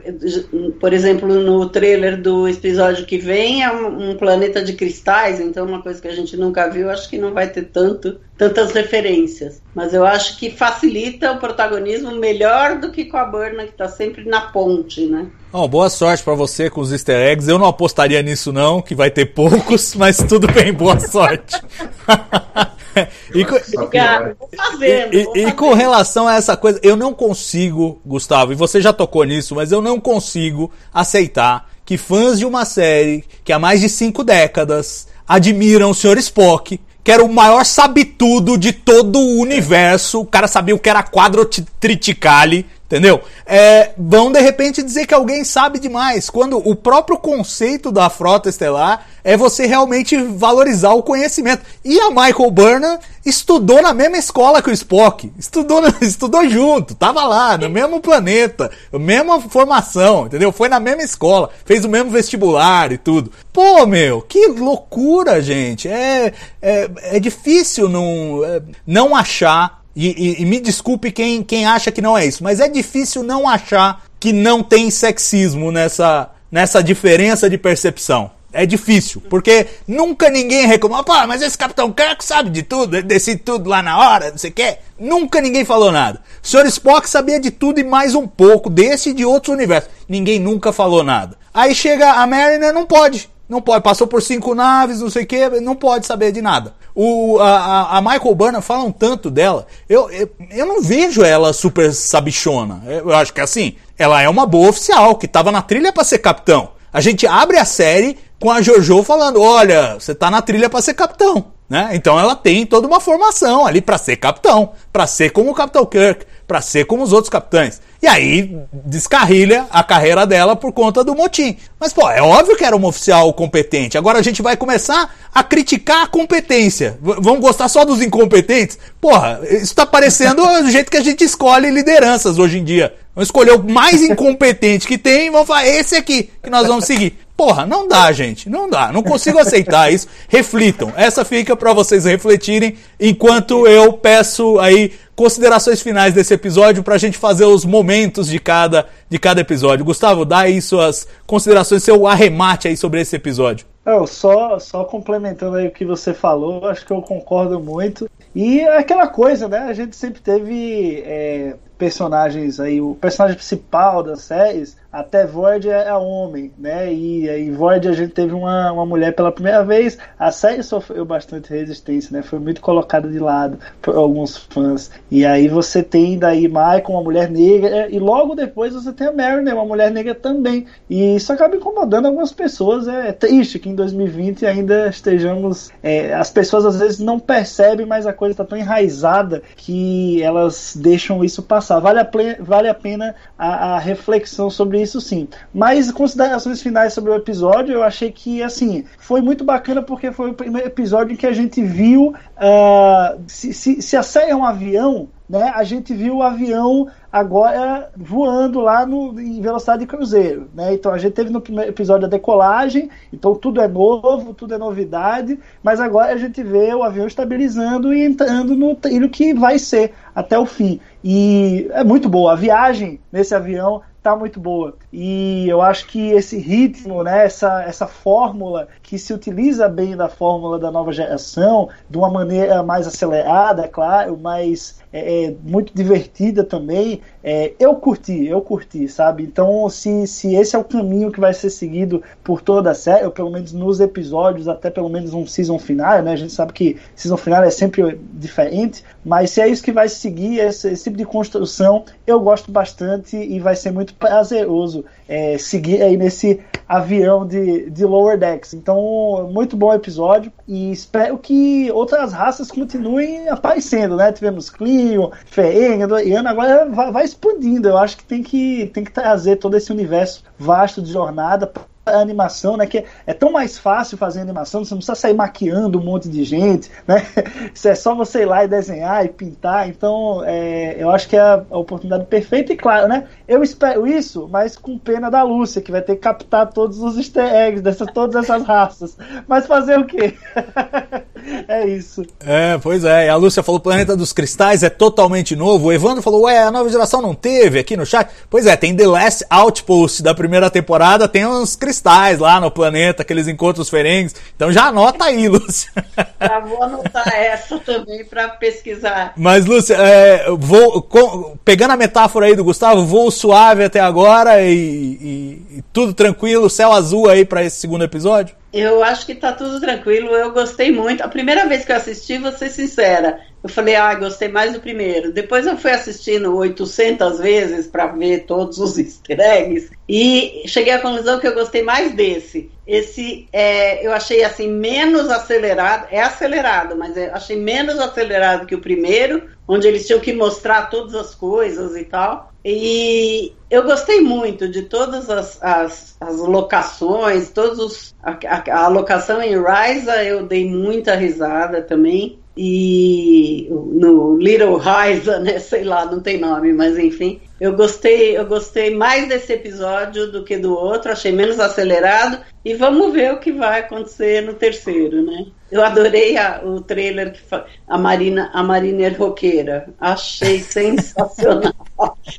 por exemplo, no trailer do episódio que vem é um, um, planeta de cristais, então é uma coisa que a gente nunca viu, acho que não vai ter tanto, tantas referências. Mas eu acho que facilita o protagonismo melhor do que com a Burna, que está sempre na ponte, né?
Oh, boa sorte para você com os easter eggs. Eu não apostaria nisso não, que vai ter poucos, <laughs> mas tudo bem, boa sorte. <laughs> e, com,
Obrigado, vou fazendo,
e, e, e com relação a essa coisa, eu não consigo, Gustavo, e você já tocou nisso, mas eu não consigo aceitar que fãs de uma série que há mais de cinco décadas admiram o Sr. Spock, que era o maior sabe-tudo de todo o universo, o cara sabia o que era quadrotriticale, Entendeu? É, vão de repente dizer que alguém sabe demais, quando o próprio conceito da frota estelar é você realmente valorizar o conhecimento. E a Michael Burnham estudou na mesma escola que o Spock, estudou, <laughs> estudou junto, tava lá, no mesmo planeta, mesma formação, entendeu? Foi na mesma escola, fez o mesmo vestibular e tudo. Pô, meu, que loucura, gente. É, é, é difícil não, é, não achar e, e, e, me desculpe quem, quem acha que não é isso, mas é difícil não achar que não tem sexismo nessa, nessa diferença de percepção. É difícil, porque nunca ninguém reclamou, pô, mas esse Capitão Kirk sabe de tudo, ele decide tudo lá na hora, não sei o quê. Nunca ninguém falou nada. O Sr. Spock sabia de tudo e mais um pouco, desse e de outros universos. Ninguém nunca falou nada. Aí chega a Mariner, não pode. Não pode, passou por cinco naves, não sei o que, não pode saber de nada. O, a, a Michael Burnham falam tanto dela, eu, eu, eu não vejo ela super sabichona. Eu acho que assim, ela é uma boa oficial, que estava na trilha para ser capitão. A gente abre a série com a Jojo falando: olha, você tá na trilha para ser capitão. Né? Então ela tem toda uma formação ali para ser capitão, para ser como o Capitão Kirk, para ser como os outros capitães. E aí descarrilha a carreira dela por conta do motim. Mas pô, é óbvio que era uma oficial competente. Agora a gente vai começar a criticar a competência. V vamos gostar só dos incompetentes? Porra, isso tá parecendo <laughs> o jeito que a gente escolhe lideranças hoje em dia. Vamos escolher o mais incompetente que tem e vamos falar esse aqui que nós vamos seguir. Porra, não dá, gente. Não dá. Não consigo aceitar isso. Reflitam. Essa fica para vocês refletirem enquanto eu peço aí considerações finais desse episódio para a gente fazer os momentos de cada, de cada episódio. Gustavo, dá aí suas considerações, seu arremate aí sobre esse episódio.
Não, só, só complementando aí o que você falou, acho que eu concordo muito. E aquela coisa, né? A gente sempre teve é, personagens aí, o personagem principal das séries até Void é, é homem, né? E em Void a gente teve uma, uma mulher pela primeira vez. A série sofreu bastante resistência, né? Foi muito colocada de lado por alguns fãs. E aí você tem daí Michael, uma mulher negra, e logo depois você tem a Mary, né? Uma mulher negra também. E isso acaba incomodando algumas pessoas. É, triste que em 2020 ainda estejamos. É, as pessoas às vezes não percebem, mas a coisa está tão enraizada que elas deixam isso passar. Vale a, vale a pena a, a reflexão sobre isso isso sim. Mas considerações finais sobre o episódio, eu achei que assim foi muito bacana porque foi o primeiro episódio em que a gente viu uh, se, se, se a série é um avião, né, a gente viu o avião agora voando lá no, em velocidade de cruzeiro. Né? Então a gente teve no primeiro episódio a decolagem, então tudo é novo, tudo é novidade, mas agora a gente vê o avião estabilizando e entrando no trilho que vai ser até o fim. E é muito boa. A viagem nesse avião tá muito boa. E eu acho que esse ritmo, né, essa, essa fórmula que se utiliza bem da fórmula da nova geração, de uma maneira mais acelerada, é claro, mas é, é muito divertida também, é, eu curti, eu curti, sabe? Então, se, se esse é o caminho que vai ser seguido por toda a série, ou pelo menos nos episódios, até pelo menos um season final, né? A gente sabe que season final é sempre diferente, mas se é isso que vai seguir, esse, esse tipo de construção, eu gosto bastante e vai ser muito prazeroso é, seguir aí nesse avião de, de Lower Decks. Então, muito bom episódio e espero que outras raças continuem aparecendo, né? Tivemos Clio, Ferenga, Doriana, agora vai, vai expandindo. Eu acho que tem que, tem que trazer todo esse universo vasto de jornada a animação, né? Que é, tão mais fácil fazer animação, você não precisa sair maquiando um monte de gente, né? <laughs> Isso é só você ir lá e desenhar e pintar. Então, é, eu acho que é a, oportunidade perfeita. E claro, né? Eu espero isso, mas com pena da Lúcia, que vai ter que captar todos os easter eggs dessas, todas essas raças. Mas fazer o quê? <laughs> é isso.
É, pois é. E a Lúcia falou: o Planeta dos Cristais é totalmente novo. O Evandro falou: ué, a nova geração não teve aqui no chat. Pois é, tem The Last Outpost da primeira temporada, tem uns cristais lá no planeta, aqueles encontros ferengues. Então já anota aí, <laughs> Lúcia.
Já vou anotar essa também para pesquisar.
Mas, Lúcia, é, vou, com, pegando a metáfora aí do Gustavo, voo suave até agora e, e, e tudo tranquilo, céu azul aí para esse segundo episódio?
Eu acho que tá tudo tranquilo, eu gostei muito. A primeira vez que eu assisti, vou ser sincera, eu falei, ah, gostei mais do primeiro. Depois eu fui assistindo 800 vezes para ver todos os <laughs> easter eggs e cheguei à conclusão que eu gostei mais desse. Esse é, eu achei assim menos acelerado, é acelerado, mas achei menos acelerado que o primeiro, onde eles tinham que mostrar todas as coisas e tal. E eu gostei muito de todas as, as, as locações, todos os, a, a, a locação em Ryza eu dei muita risada também e no Little Ryza, <laughs> né, sei lá, não tem nome, mas enfim, eu gostei, eu gostei mais desse episódio do que do outro, achei menos acelerado e vamos ver o que vai acontecer no terceiro, né? Eu adorei a, o trailer que a Marina, a Mariner roqueira. Achei <laughs> sensacional.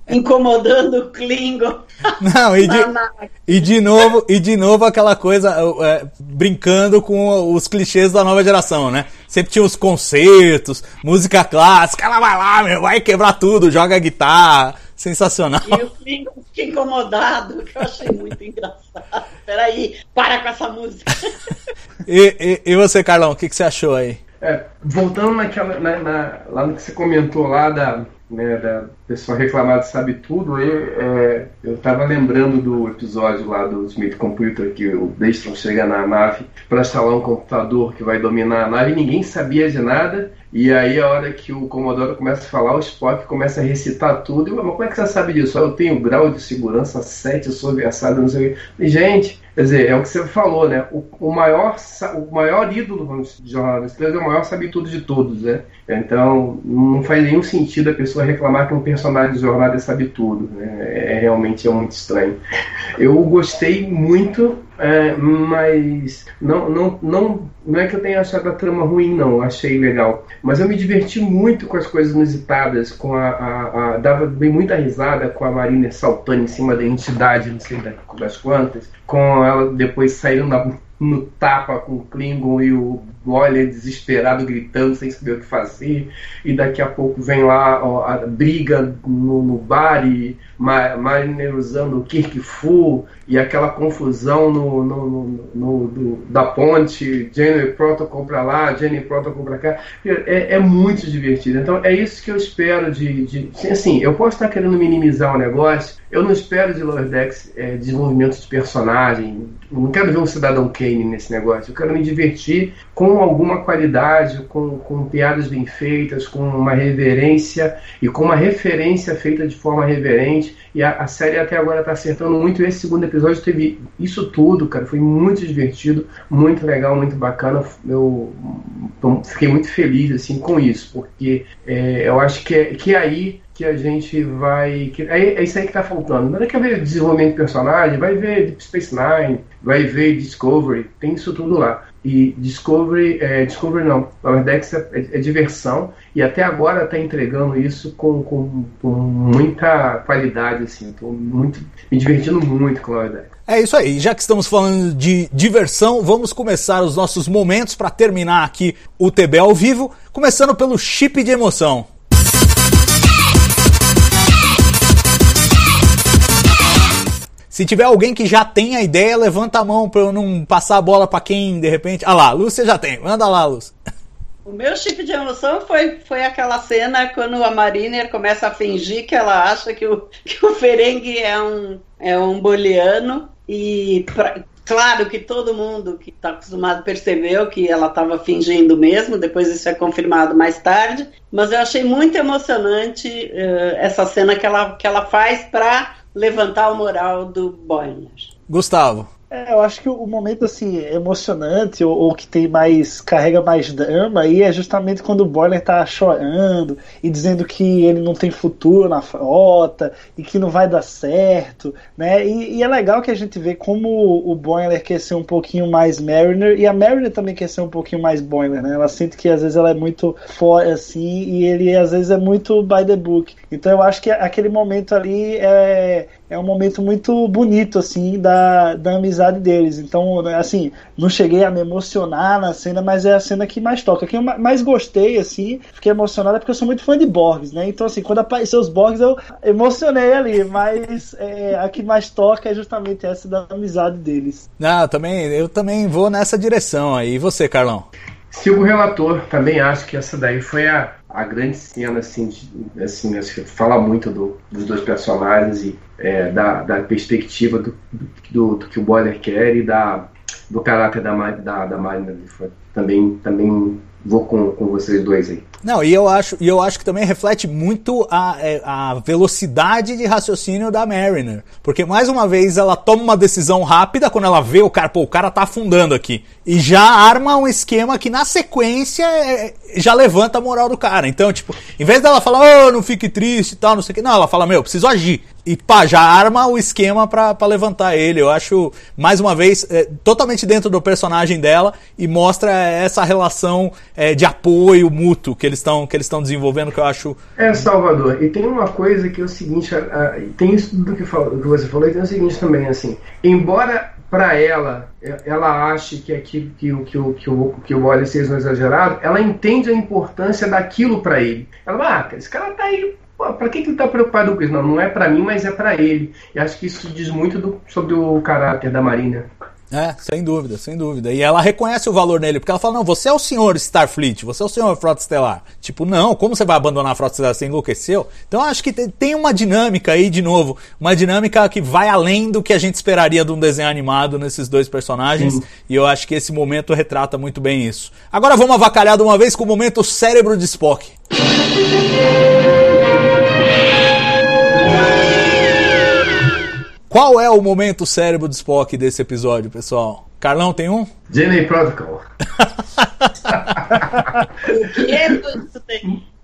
Incomodando o Klingon.
Não, e de, e de novo, e de novo aquela coisa é, brincando com os clichês da nova geração, né? Sempre tinha os concertos, música clássica, ela vai lá, meu, vai quebrar tudo, joga guitarra Sensacional.
E o Klingon fica incomodado, que eu achei muito engraçado. Peraí, para com essa música. <laughs>
e, e, e, você, Carlão, o que, que você achou aí?
É, voltando naquela, na, na, lá no que você comentou lá da, né, da pessoa reclamar de sabe tudo, eu, é, eu lembrando do episódio lá do Smith Computer que o Dextron chega na nave para instalar um computador que vai dominar a nave, ninguém sabia de nada e aí, a hora que o Commodore começa a falar, o Spock começa a recitar tudo. Eu, mas como é que você sabe disso? Eu tenho grau de segurança 7, eu sou versado, não sei o quê. gente, quer dizer, é o que você falou, né? O, o maior, o maior ídolo de Jornal das é o maior sabe tudo de todos, né? Então, não faz nenhum sentido a pessoa reclamar que um personagem de Jornada sabe tudo. Né? É, realmente é muito estranho. Eu gostei muito é, mas não, não, não, não é que eu tenha achado a trama ruim, não. Achei legal. Mas eu me diverti muito com as coisas inusitadas. Com a, a, a dava bem muita risada com a Marina saltando em cima da entidade, não sei das quantas. Com ela depois saindo na, no tapa com o Klingon e o Boiler desesperado gritando sem saber o que fazer. E daqui a pouco vem lá ó, a briga no, no bar e Mariner usando o Kirk Fu e aquela confusão no, no, no, no do, da ponte Jenny Protocol para lá, Jenny Protocol para cá é, é, muito divertido então é isso que eu espero de, de assim, eu posso estar querendo minimizar o negócio eu não espero de Lower Decks é, desenvolvimento de personagem não quero ver um Cidadão Kane nesse negócio. Eu quero me divertir com alguma qualidade, com, com piadas bem feitas, com uma reverência e com uma referência feita de forma reverente. E a, a série até agora está acertando muito. Esse segundo episódio teve isso tudo, cara. Foi muito divertido, muito legal, muito bacana. Eu fiquei muito feliz assim com isso, porque é, eu acho que é, que é aí que a gente vai. Que, é, é isso aí que está faltando. Não é que ver desenvolvimento de personagem, vai ver Deep Space Nine, vai ver Discovery, tem isso tudo lá. E Discovery, é, Discovery não, Lower Decks é, é, é, diversão e até agora está entregando isso com, com, com, muita qualidade, assim. Estou muito, me divertindo muito com Lower Decks.
É isso aí, já que estamos falando de diversão, vamos começar os nossos momentos para terminar aqui o TB ao vivo, começando pelo chip de emoção. Se tiver alguém que já tem a ideia, levanta a mão para eu não passar a bola para quem de repente. Ah lá, Lúcia já tem. Manda lá, Lúcia.
O meu chip de emoção foi, foi aquela cena quando a Mariner começa a fingir que ela acha que o, que o Ferengue é um, é um boliano e pra, claro que todo mundo que está acostumado percebeu que ela estava fingindo mesmo, depois isso é confirmado mais tarde, mas eu achei muito emocionante uh, essa cena que ela, que ela faz para levantar o moral do Boimler.
Gustavo.
É, eu acho que o momento assim emocionante ou, ou, que tem mais carrega mais drama aí é justamente quando o Boiler tá chorando e dizendo que ele não tem futuro na frota e que não vai dar certo, né? E, e é legal que a gente vê como o Boiler quer ser um pouquinho mais Mariner e a Mariner também quer ser um pouquinho mais Boiler, né? Ela sente que às vezes ela é muito fora assim e ele às vezes é muito by the book. Então eu acho que aquele momento ali é é um momento muito bonito, assim, da, da amizade deles. Então, assim, não cheguei a me emocionar na cena, mas é a cena que mais toca. Quem eu mais gostei, assim, fiquei emocionada porque eu sou muito fã de Borgs, né? Então, assim, quando apareceu os Borgs, eu emocionei ali, mas é, a que mais toca é justamente essa da amizade deles.
Não, também, eu também vou nessa direção aí. E você, Carlão?
Sigo o relator, também acho que essa daí foi a, a grande cena, assim, assim fala muito do, dos dois personagens e é, da, da perspectiva do, do, do, que o Boiler quer e da, do caráter da, da, da Marina. Também, também vou com, com vocês dois aí.
Não, e eu acho, e eu acho que também reflete muito a, é, a velocidade de raciocínio da Mariner. Porque, mais uma vez, ela toma uma decisão rápida quando ela vê o cara, pô, o cara tá afundando aqui. E já arma um esquema que, na sequência, é, já levanta a moral do cara. Então, tipo, em vez dela falar, oh, não fique triste e tal, não sei o que, não, ela fala, meu, preciso agir. E pá, já arma o esquema para levantar ele. Eu acho, mais uma vez, é, totalmente dentro do personagem dela e mostra essa relação é, de apoio mútuo que eles estão que eles estão desenvolvendo que eu acho.
É, Salvador. E tem uma coisa que é o seguinte, a, a, tem isso do que, do que você falou e tem o seguinte também, assim, embora para ela, ela ache que aquilo que, que, que, que, o, que o Wallace seja um exagerado, ela entende a importância daquilo para ele. Ela ah, esse cara tá aí para que, que ele está preocupado com isso? Não, não é para mim, mas é para ele. E acho que isso diz muito do, sobre o caráter da Marina.
É, sem dúvida, sem dúvida. E ela reconhece o valor nele, porque ela fala: não, você é o senhor Starfleet, você é o senhor Frota Estelar. Tipo, não, como você vai abandonar a Frota Estelar? Você enlouqueceu? Então acho que tem uma dinâmica aí, de novo, uma dinâmica que vai além do que a gente esperaria de um desenho animado nesses dois personagens. Sim. E eu acho que esse momento retrata muito bem isso. Agora vamos avacalhar de uma vez com o momento cérebro de Spock. Qual é o momento cérebro do Spock desse episódio, pessoal? Carlão, tem um?
Jenny Protocol.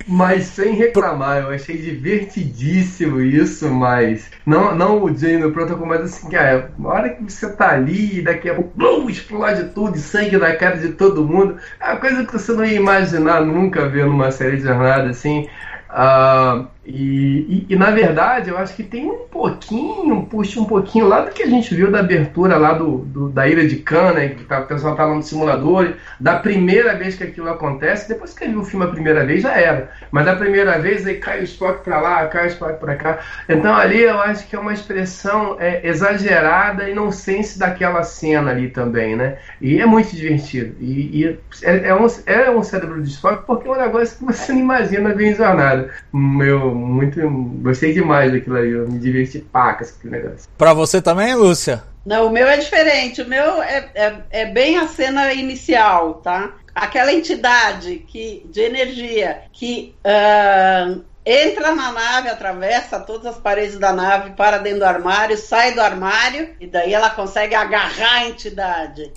mas sem reclamar, eu achei divertidíssimo isso, mas não, não o Jane Protocol, mas assim, cara, na hora que você tá ali e daqui a pouco explode tudo e sangue na cara de todo mundo, é uma coisa que você não ia imaginar nunca ver numa série de jornada assim. Uh, e, e, e, na verdade eu acho que tem um pouquinho, puxa um pouquinho lá do que a gente viu da abertura lá do, do da ilha de Cana, né, que tá, o pessoal tá lá no simulador, da primeira vez que aquilo acontece, depois que viu o filme a primeira vez já era, mas da primeira vez aí cai o Spock pra lá, cai o Spock pra cá, então ali eu acho que é uma expressão é, exagerada e não sense daquela cena ali também, né, e é muito divertido, e, e é, é, um, é um cérebro de Spock porque é um negócio que você não imagina ver em jornada, meu muito. Gostei demais daquilo aí. Eu me diverti pacas com aquele negócio.
Pra você também, Lúcia?
Não, o meu é diferente. O meu é, é, é bem a cena inicial, tá? Aquela entidade que, de energia que ah, entra na nave, atravessa todas as paredes da nave, para dentro do armário, sai do armário, e daí ela consegue agarrar a entidade.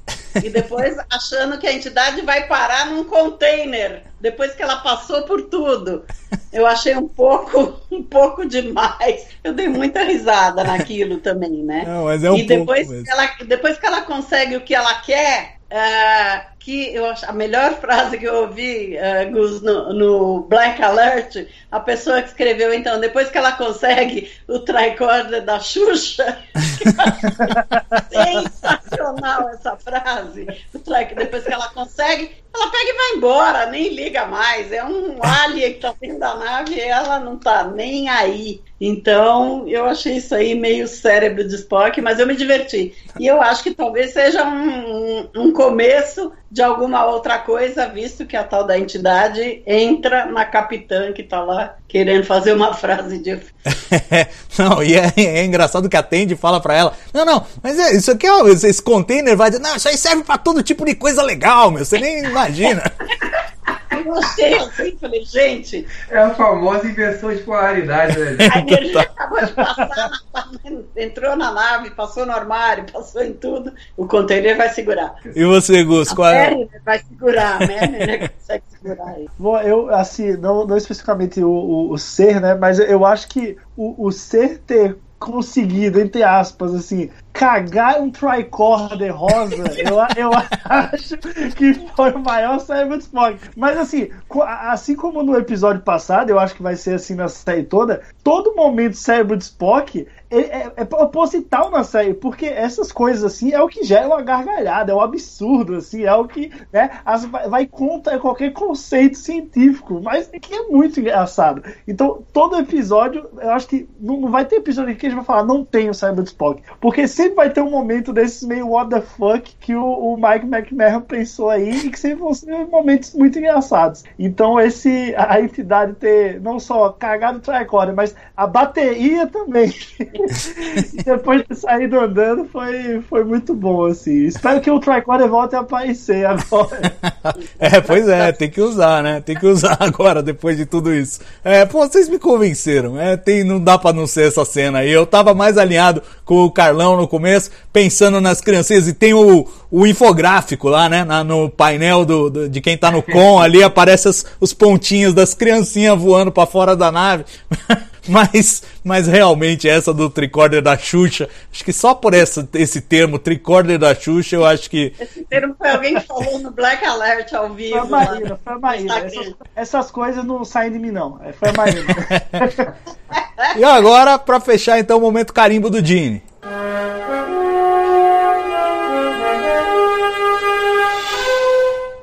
E depois achando que a entidade vai parar num container, depois que ela passou por tudo. Eu achei um pouco, <laughs> um pouco demais. Eu dei muita risada naquilo também, né?
Não, mas é um
e depois
pouco
que, ela, depois que ela consegue o que ela quer, é, que eu acho a melhor <laughs> frase que eu ouvi, é, Gus, no, no Black Alert, a pessoa que escreveu, então, depois que ela consegue o tricorder da Xuxa, <laughs> sensacional essa frase, depois que ela consegue, ela pega e vai embora, nem liga mais, é um alien que tá dentro da nave e ela não tá nem aí. Então, eu achei isso aí meio cérebro de Spock, mas eu me diverti. E eu acho que talvez seja um- um começo de alguma outra coisa, visto que a tal da entidade entra na capitã que tá lá querendo fazer uma frase de <laughs>
não, e é, é engraçado que atende e fala pra ela: Não, não, mas é, isso aqui, ó, esse esse container vai dizer, não, isso aí serve pra todo tipo de coisa legal, meu. Você nem <laughs> imagina.
Eu achei assim, falei, gente,
É a famosa inversão de polaridade, né?
a energia <laughs> acabou de passar, entrou na nave, passou no armário, passou em tudo, o container vai segurar.
E você, Gus, qual
A
é?
Mariner vai segurar, a Mariner consegue segurar aí.
Bom, eu, assim, não, não especificamente o, o, o ser, né? Mas eu acho que o, o ser ter conseguido, entre aspas, assim, cagar um tricorder rosa, eu, eu acho que foi o maior Spock. Mas assim, assim como no episódio passado, eu acho que vai ser assim na série toda, todo momento cérebro de Spock é, é, é proposital na série, porque essas coisas assim é o que gera uma gargalhada, é um absurdo, assim, é o que né, as- vai, contra qualquer conceito científico, mas que é muito engraçado. Então, todo episódio, eu acho que não, não vai ter episódio que a gente vai falar, não tem o de Spock, porque sempre vai ter um momento desses meio what the fuck que o, o Mike McMahon pensou aí e que sempre vão ser momentos muito engraçados. Então, esse a, entidade ter não só cagado tricorder, mas a bateria também. <laughs> <laughs> depois de sair andando foi, foi muito bom, assim. Espero que o tricorder volte a aparecer agora. <laughs>
É, pois é, tem que usar, né? Tem que usar <laughs> agora, depois de tudo isso. É, pô, vocês me convenceram. É, tem, não dá pra não ser essa cena aí. Eu tava mais alinhado com o Carlão no começo, pensando nas criancinhas, e tem o, o infográfico lá, né? na- no painel do, do- de quem tá no com ali, aparece os pontinhos das criancinhas voando pra fora da nave. <laughs> Mas, mas realmente essa do tricorder da Xuxa, acho que só por essa, esse termo, tricorder da Xuxa, eu acho que
Esse termo foi alguém que falou no Black Alert ao
Foi
vivo.
a Marina,
lá
foi a Marina.
Instagram.
Essas, essas coisas não saem de mim, não. É, Foi a Marina. <laughs>
E agora, pra fechar então o momento carimbo do Gene.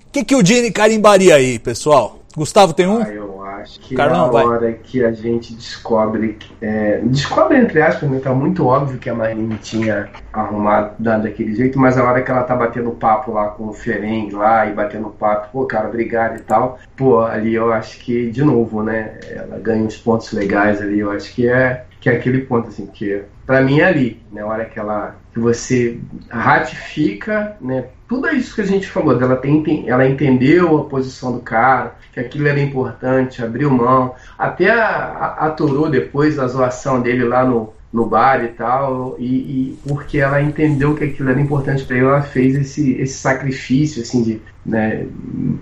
O que, que o Gene carimbaria aí, pessoal? Gustavo tem um?
Ah, eu acho que
Carlão,
na
vai.
hora que a gente descobre, é, descobre entre aspas, né, tá muito óbvio que a Marine tinha arrumado da- daquele jeito, mas a hora que ela tá batendo papo lá com o Ferengue lá e batendo papo, pô, cara, obrigado e tal, pô, ali eu acho que, de novo, né, ela ganha uns pontos legais ali, eu acho que é, que é aquele ponto, assim, que pra mim é ali, né, a hora que ela, que você ratifica, né, tudo isso que a gente falou, dela tem, ela entendeu a posição do cara, que aquilo era importante, abriu mão, até aturou depois a zoação dele lá no, no bar e tal, e, e porque ela entendeu que aquilo era importante para ele, ela fez esse, esse sacrifício, assim, de, né,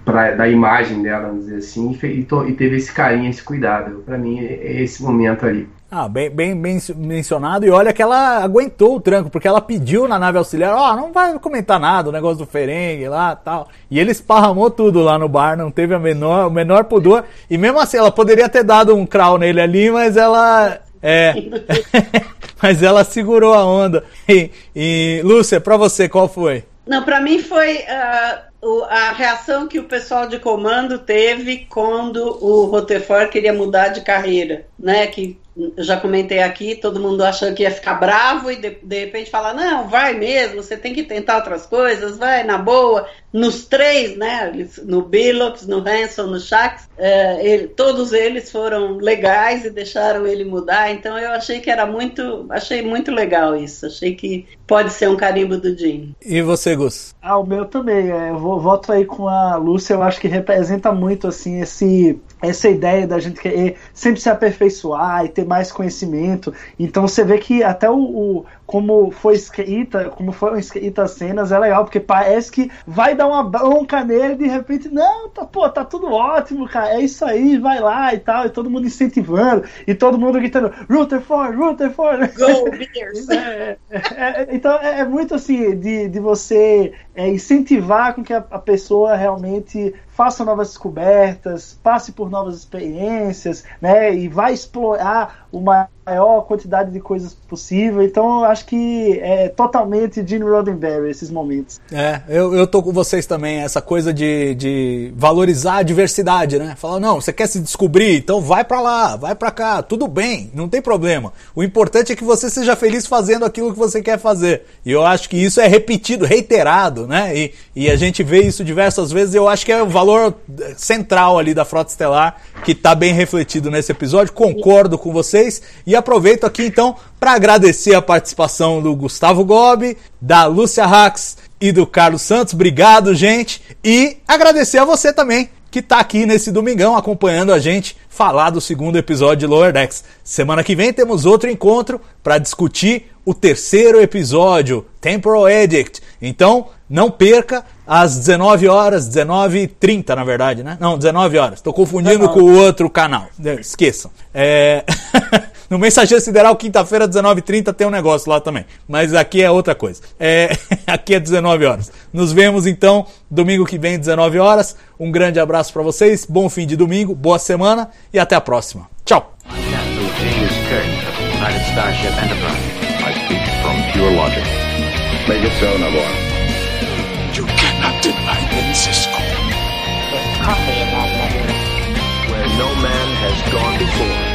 pra, da imagem dela, vamos dizer assim, e, e to- e teve esse carinho, esse cuidado. Para mim, é esse momento ali.
Ah, bem, bem, bem mencionado. E olha que ela aguentou o tranco, porque ela pediu na nave auxiliar: Ó, não vai comentar nada, o negócio do Ferengue lá tal. E ele esparramou tudo lá no bar, não teve a menor, o menor pudor. E mesmo assim, ela poderia ter dado um crawl nele ali, mas ela. É. <laughs> mas ela segurou a onda. E, e Lúcia, pra você, qual foi?
Não, para mim foi o- a reação que o pessoal de comando teve quando o Rutherford queria mudar de carreira, né? Que eu já comentei aqui, todo mundo achando que ia ficar bravo e de, de repente fala, não, vai mesmo, você tem que tentar outras coisas, vai na boa. Nos três, né, no Billups, no Hanson, no Shax, é, ele, todos eles foram legais e deixaram ele mudar, então eu achei que era muito, achei muito legal isso, achei que pode ser um carimbo do Jim.
E você, Gus?
Ah, o meu também, é, eu vou, voto aí com a Lúcia, eu acho que representa muito, assim, esse essa ideia da gente querer sempre se aperfeiçoar e ter mais conhecimento. Então você vê que até o, o como foi escrita, como foram escritas as cenas, é legal, porque parece que vai dar uma bronca nele de repente, não, tá, pô, tá tudo ótimo, cara, é isso aí, vai lá e tal, e todo mundo incentivando, e todo mundo gritando, Rutherford, Rutherford!
Go, <laughs> Bears!
é, é, é, então é, é, muito assim, de, de você é, incentivar com que a, a pessoa realmente faça novas descobertas, passe por novas experiências, né, e vai explorar uma maior quantidade de coisas possível. Então eu acho que é totalmente Gene Roddenberry esses momentos.
É, eu, eu tô com vocês também, essa coisa de, de valorizar a diversidade, né? Falar, não, você quer se descobrir, então vai para lá, vai para cá, tudo bem, não tem problema. O importante é que você seja feliz fazendo aquilo que você quer fazer. E eu acho que isso é repetido, reiterado, né? E, e a gente vê isso diversas vezes, e eu acho que é o valor central ali da Frota Estelar, que tá bem refletido nesse episódio. Concordo com vocês. E aproveito aqui então para agradecer a participação do Gustavo Gobi, da Lúcia Rax e do Carlos Santos. Obrigado, gente. E agradecer a você também que está aqui nesse domingão acompanhando a gente falar do segundo episódio de Lower Decks. Semana que vem temos outro encontro para discutir o terceiro episódio, Temporal Edict. Então, não perca às 19 horas, 19h30 na verdade, né? Não, 19 horas. Estou confundindo com o outro canal. Esqueçam. É... <laughs> No Mensageiro Sideral, quinta-feira, 19h30, tem um negócio lá também. Mas aqui é outra coisa. É, <laughs> aqui é 19 horas. Nos vemos então domingo que vem, 19 horas. Um grande abraço para vocês, bom fim de domingo, boa semana e até a próxima. Tchau!
no man
has gone before.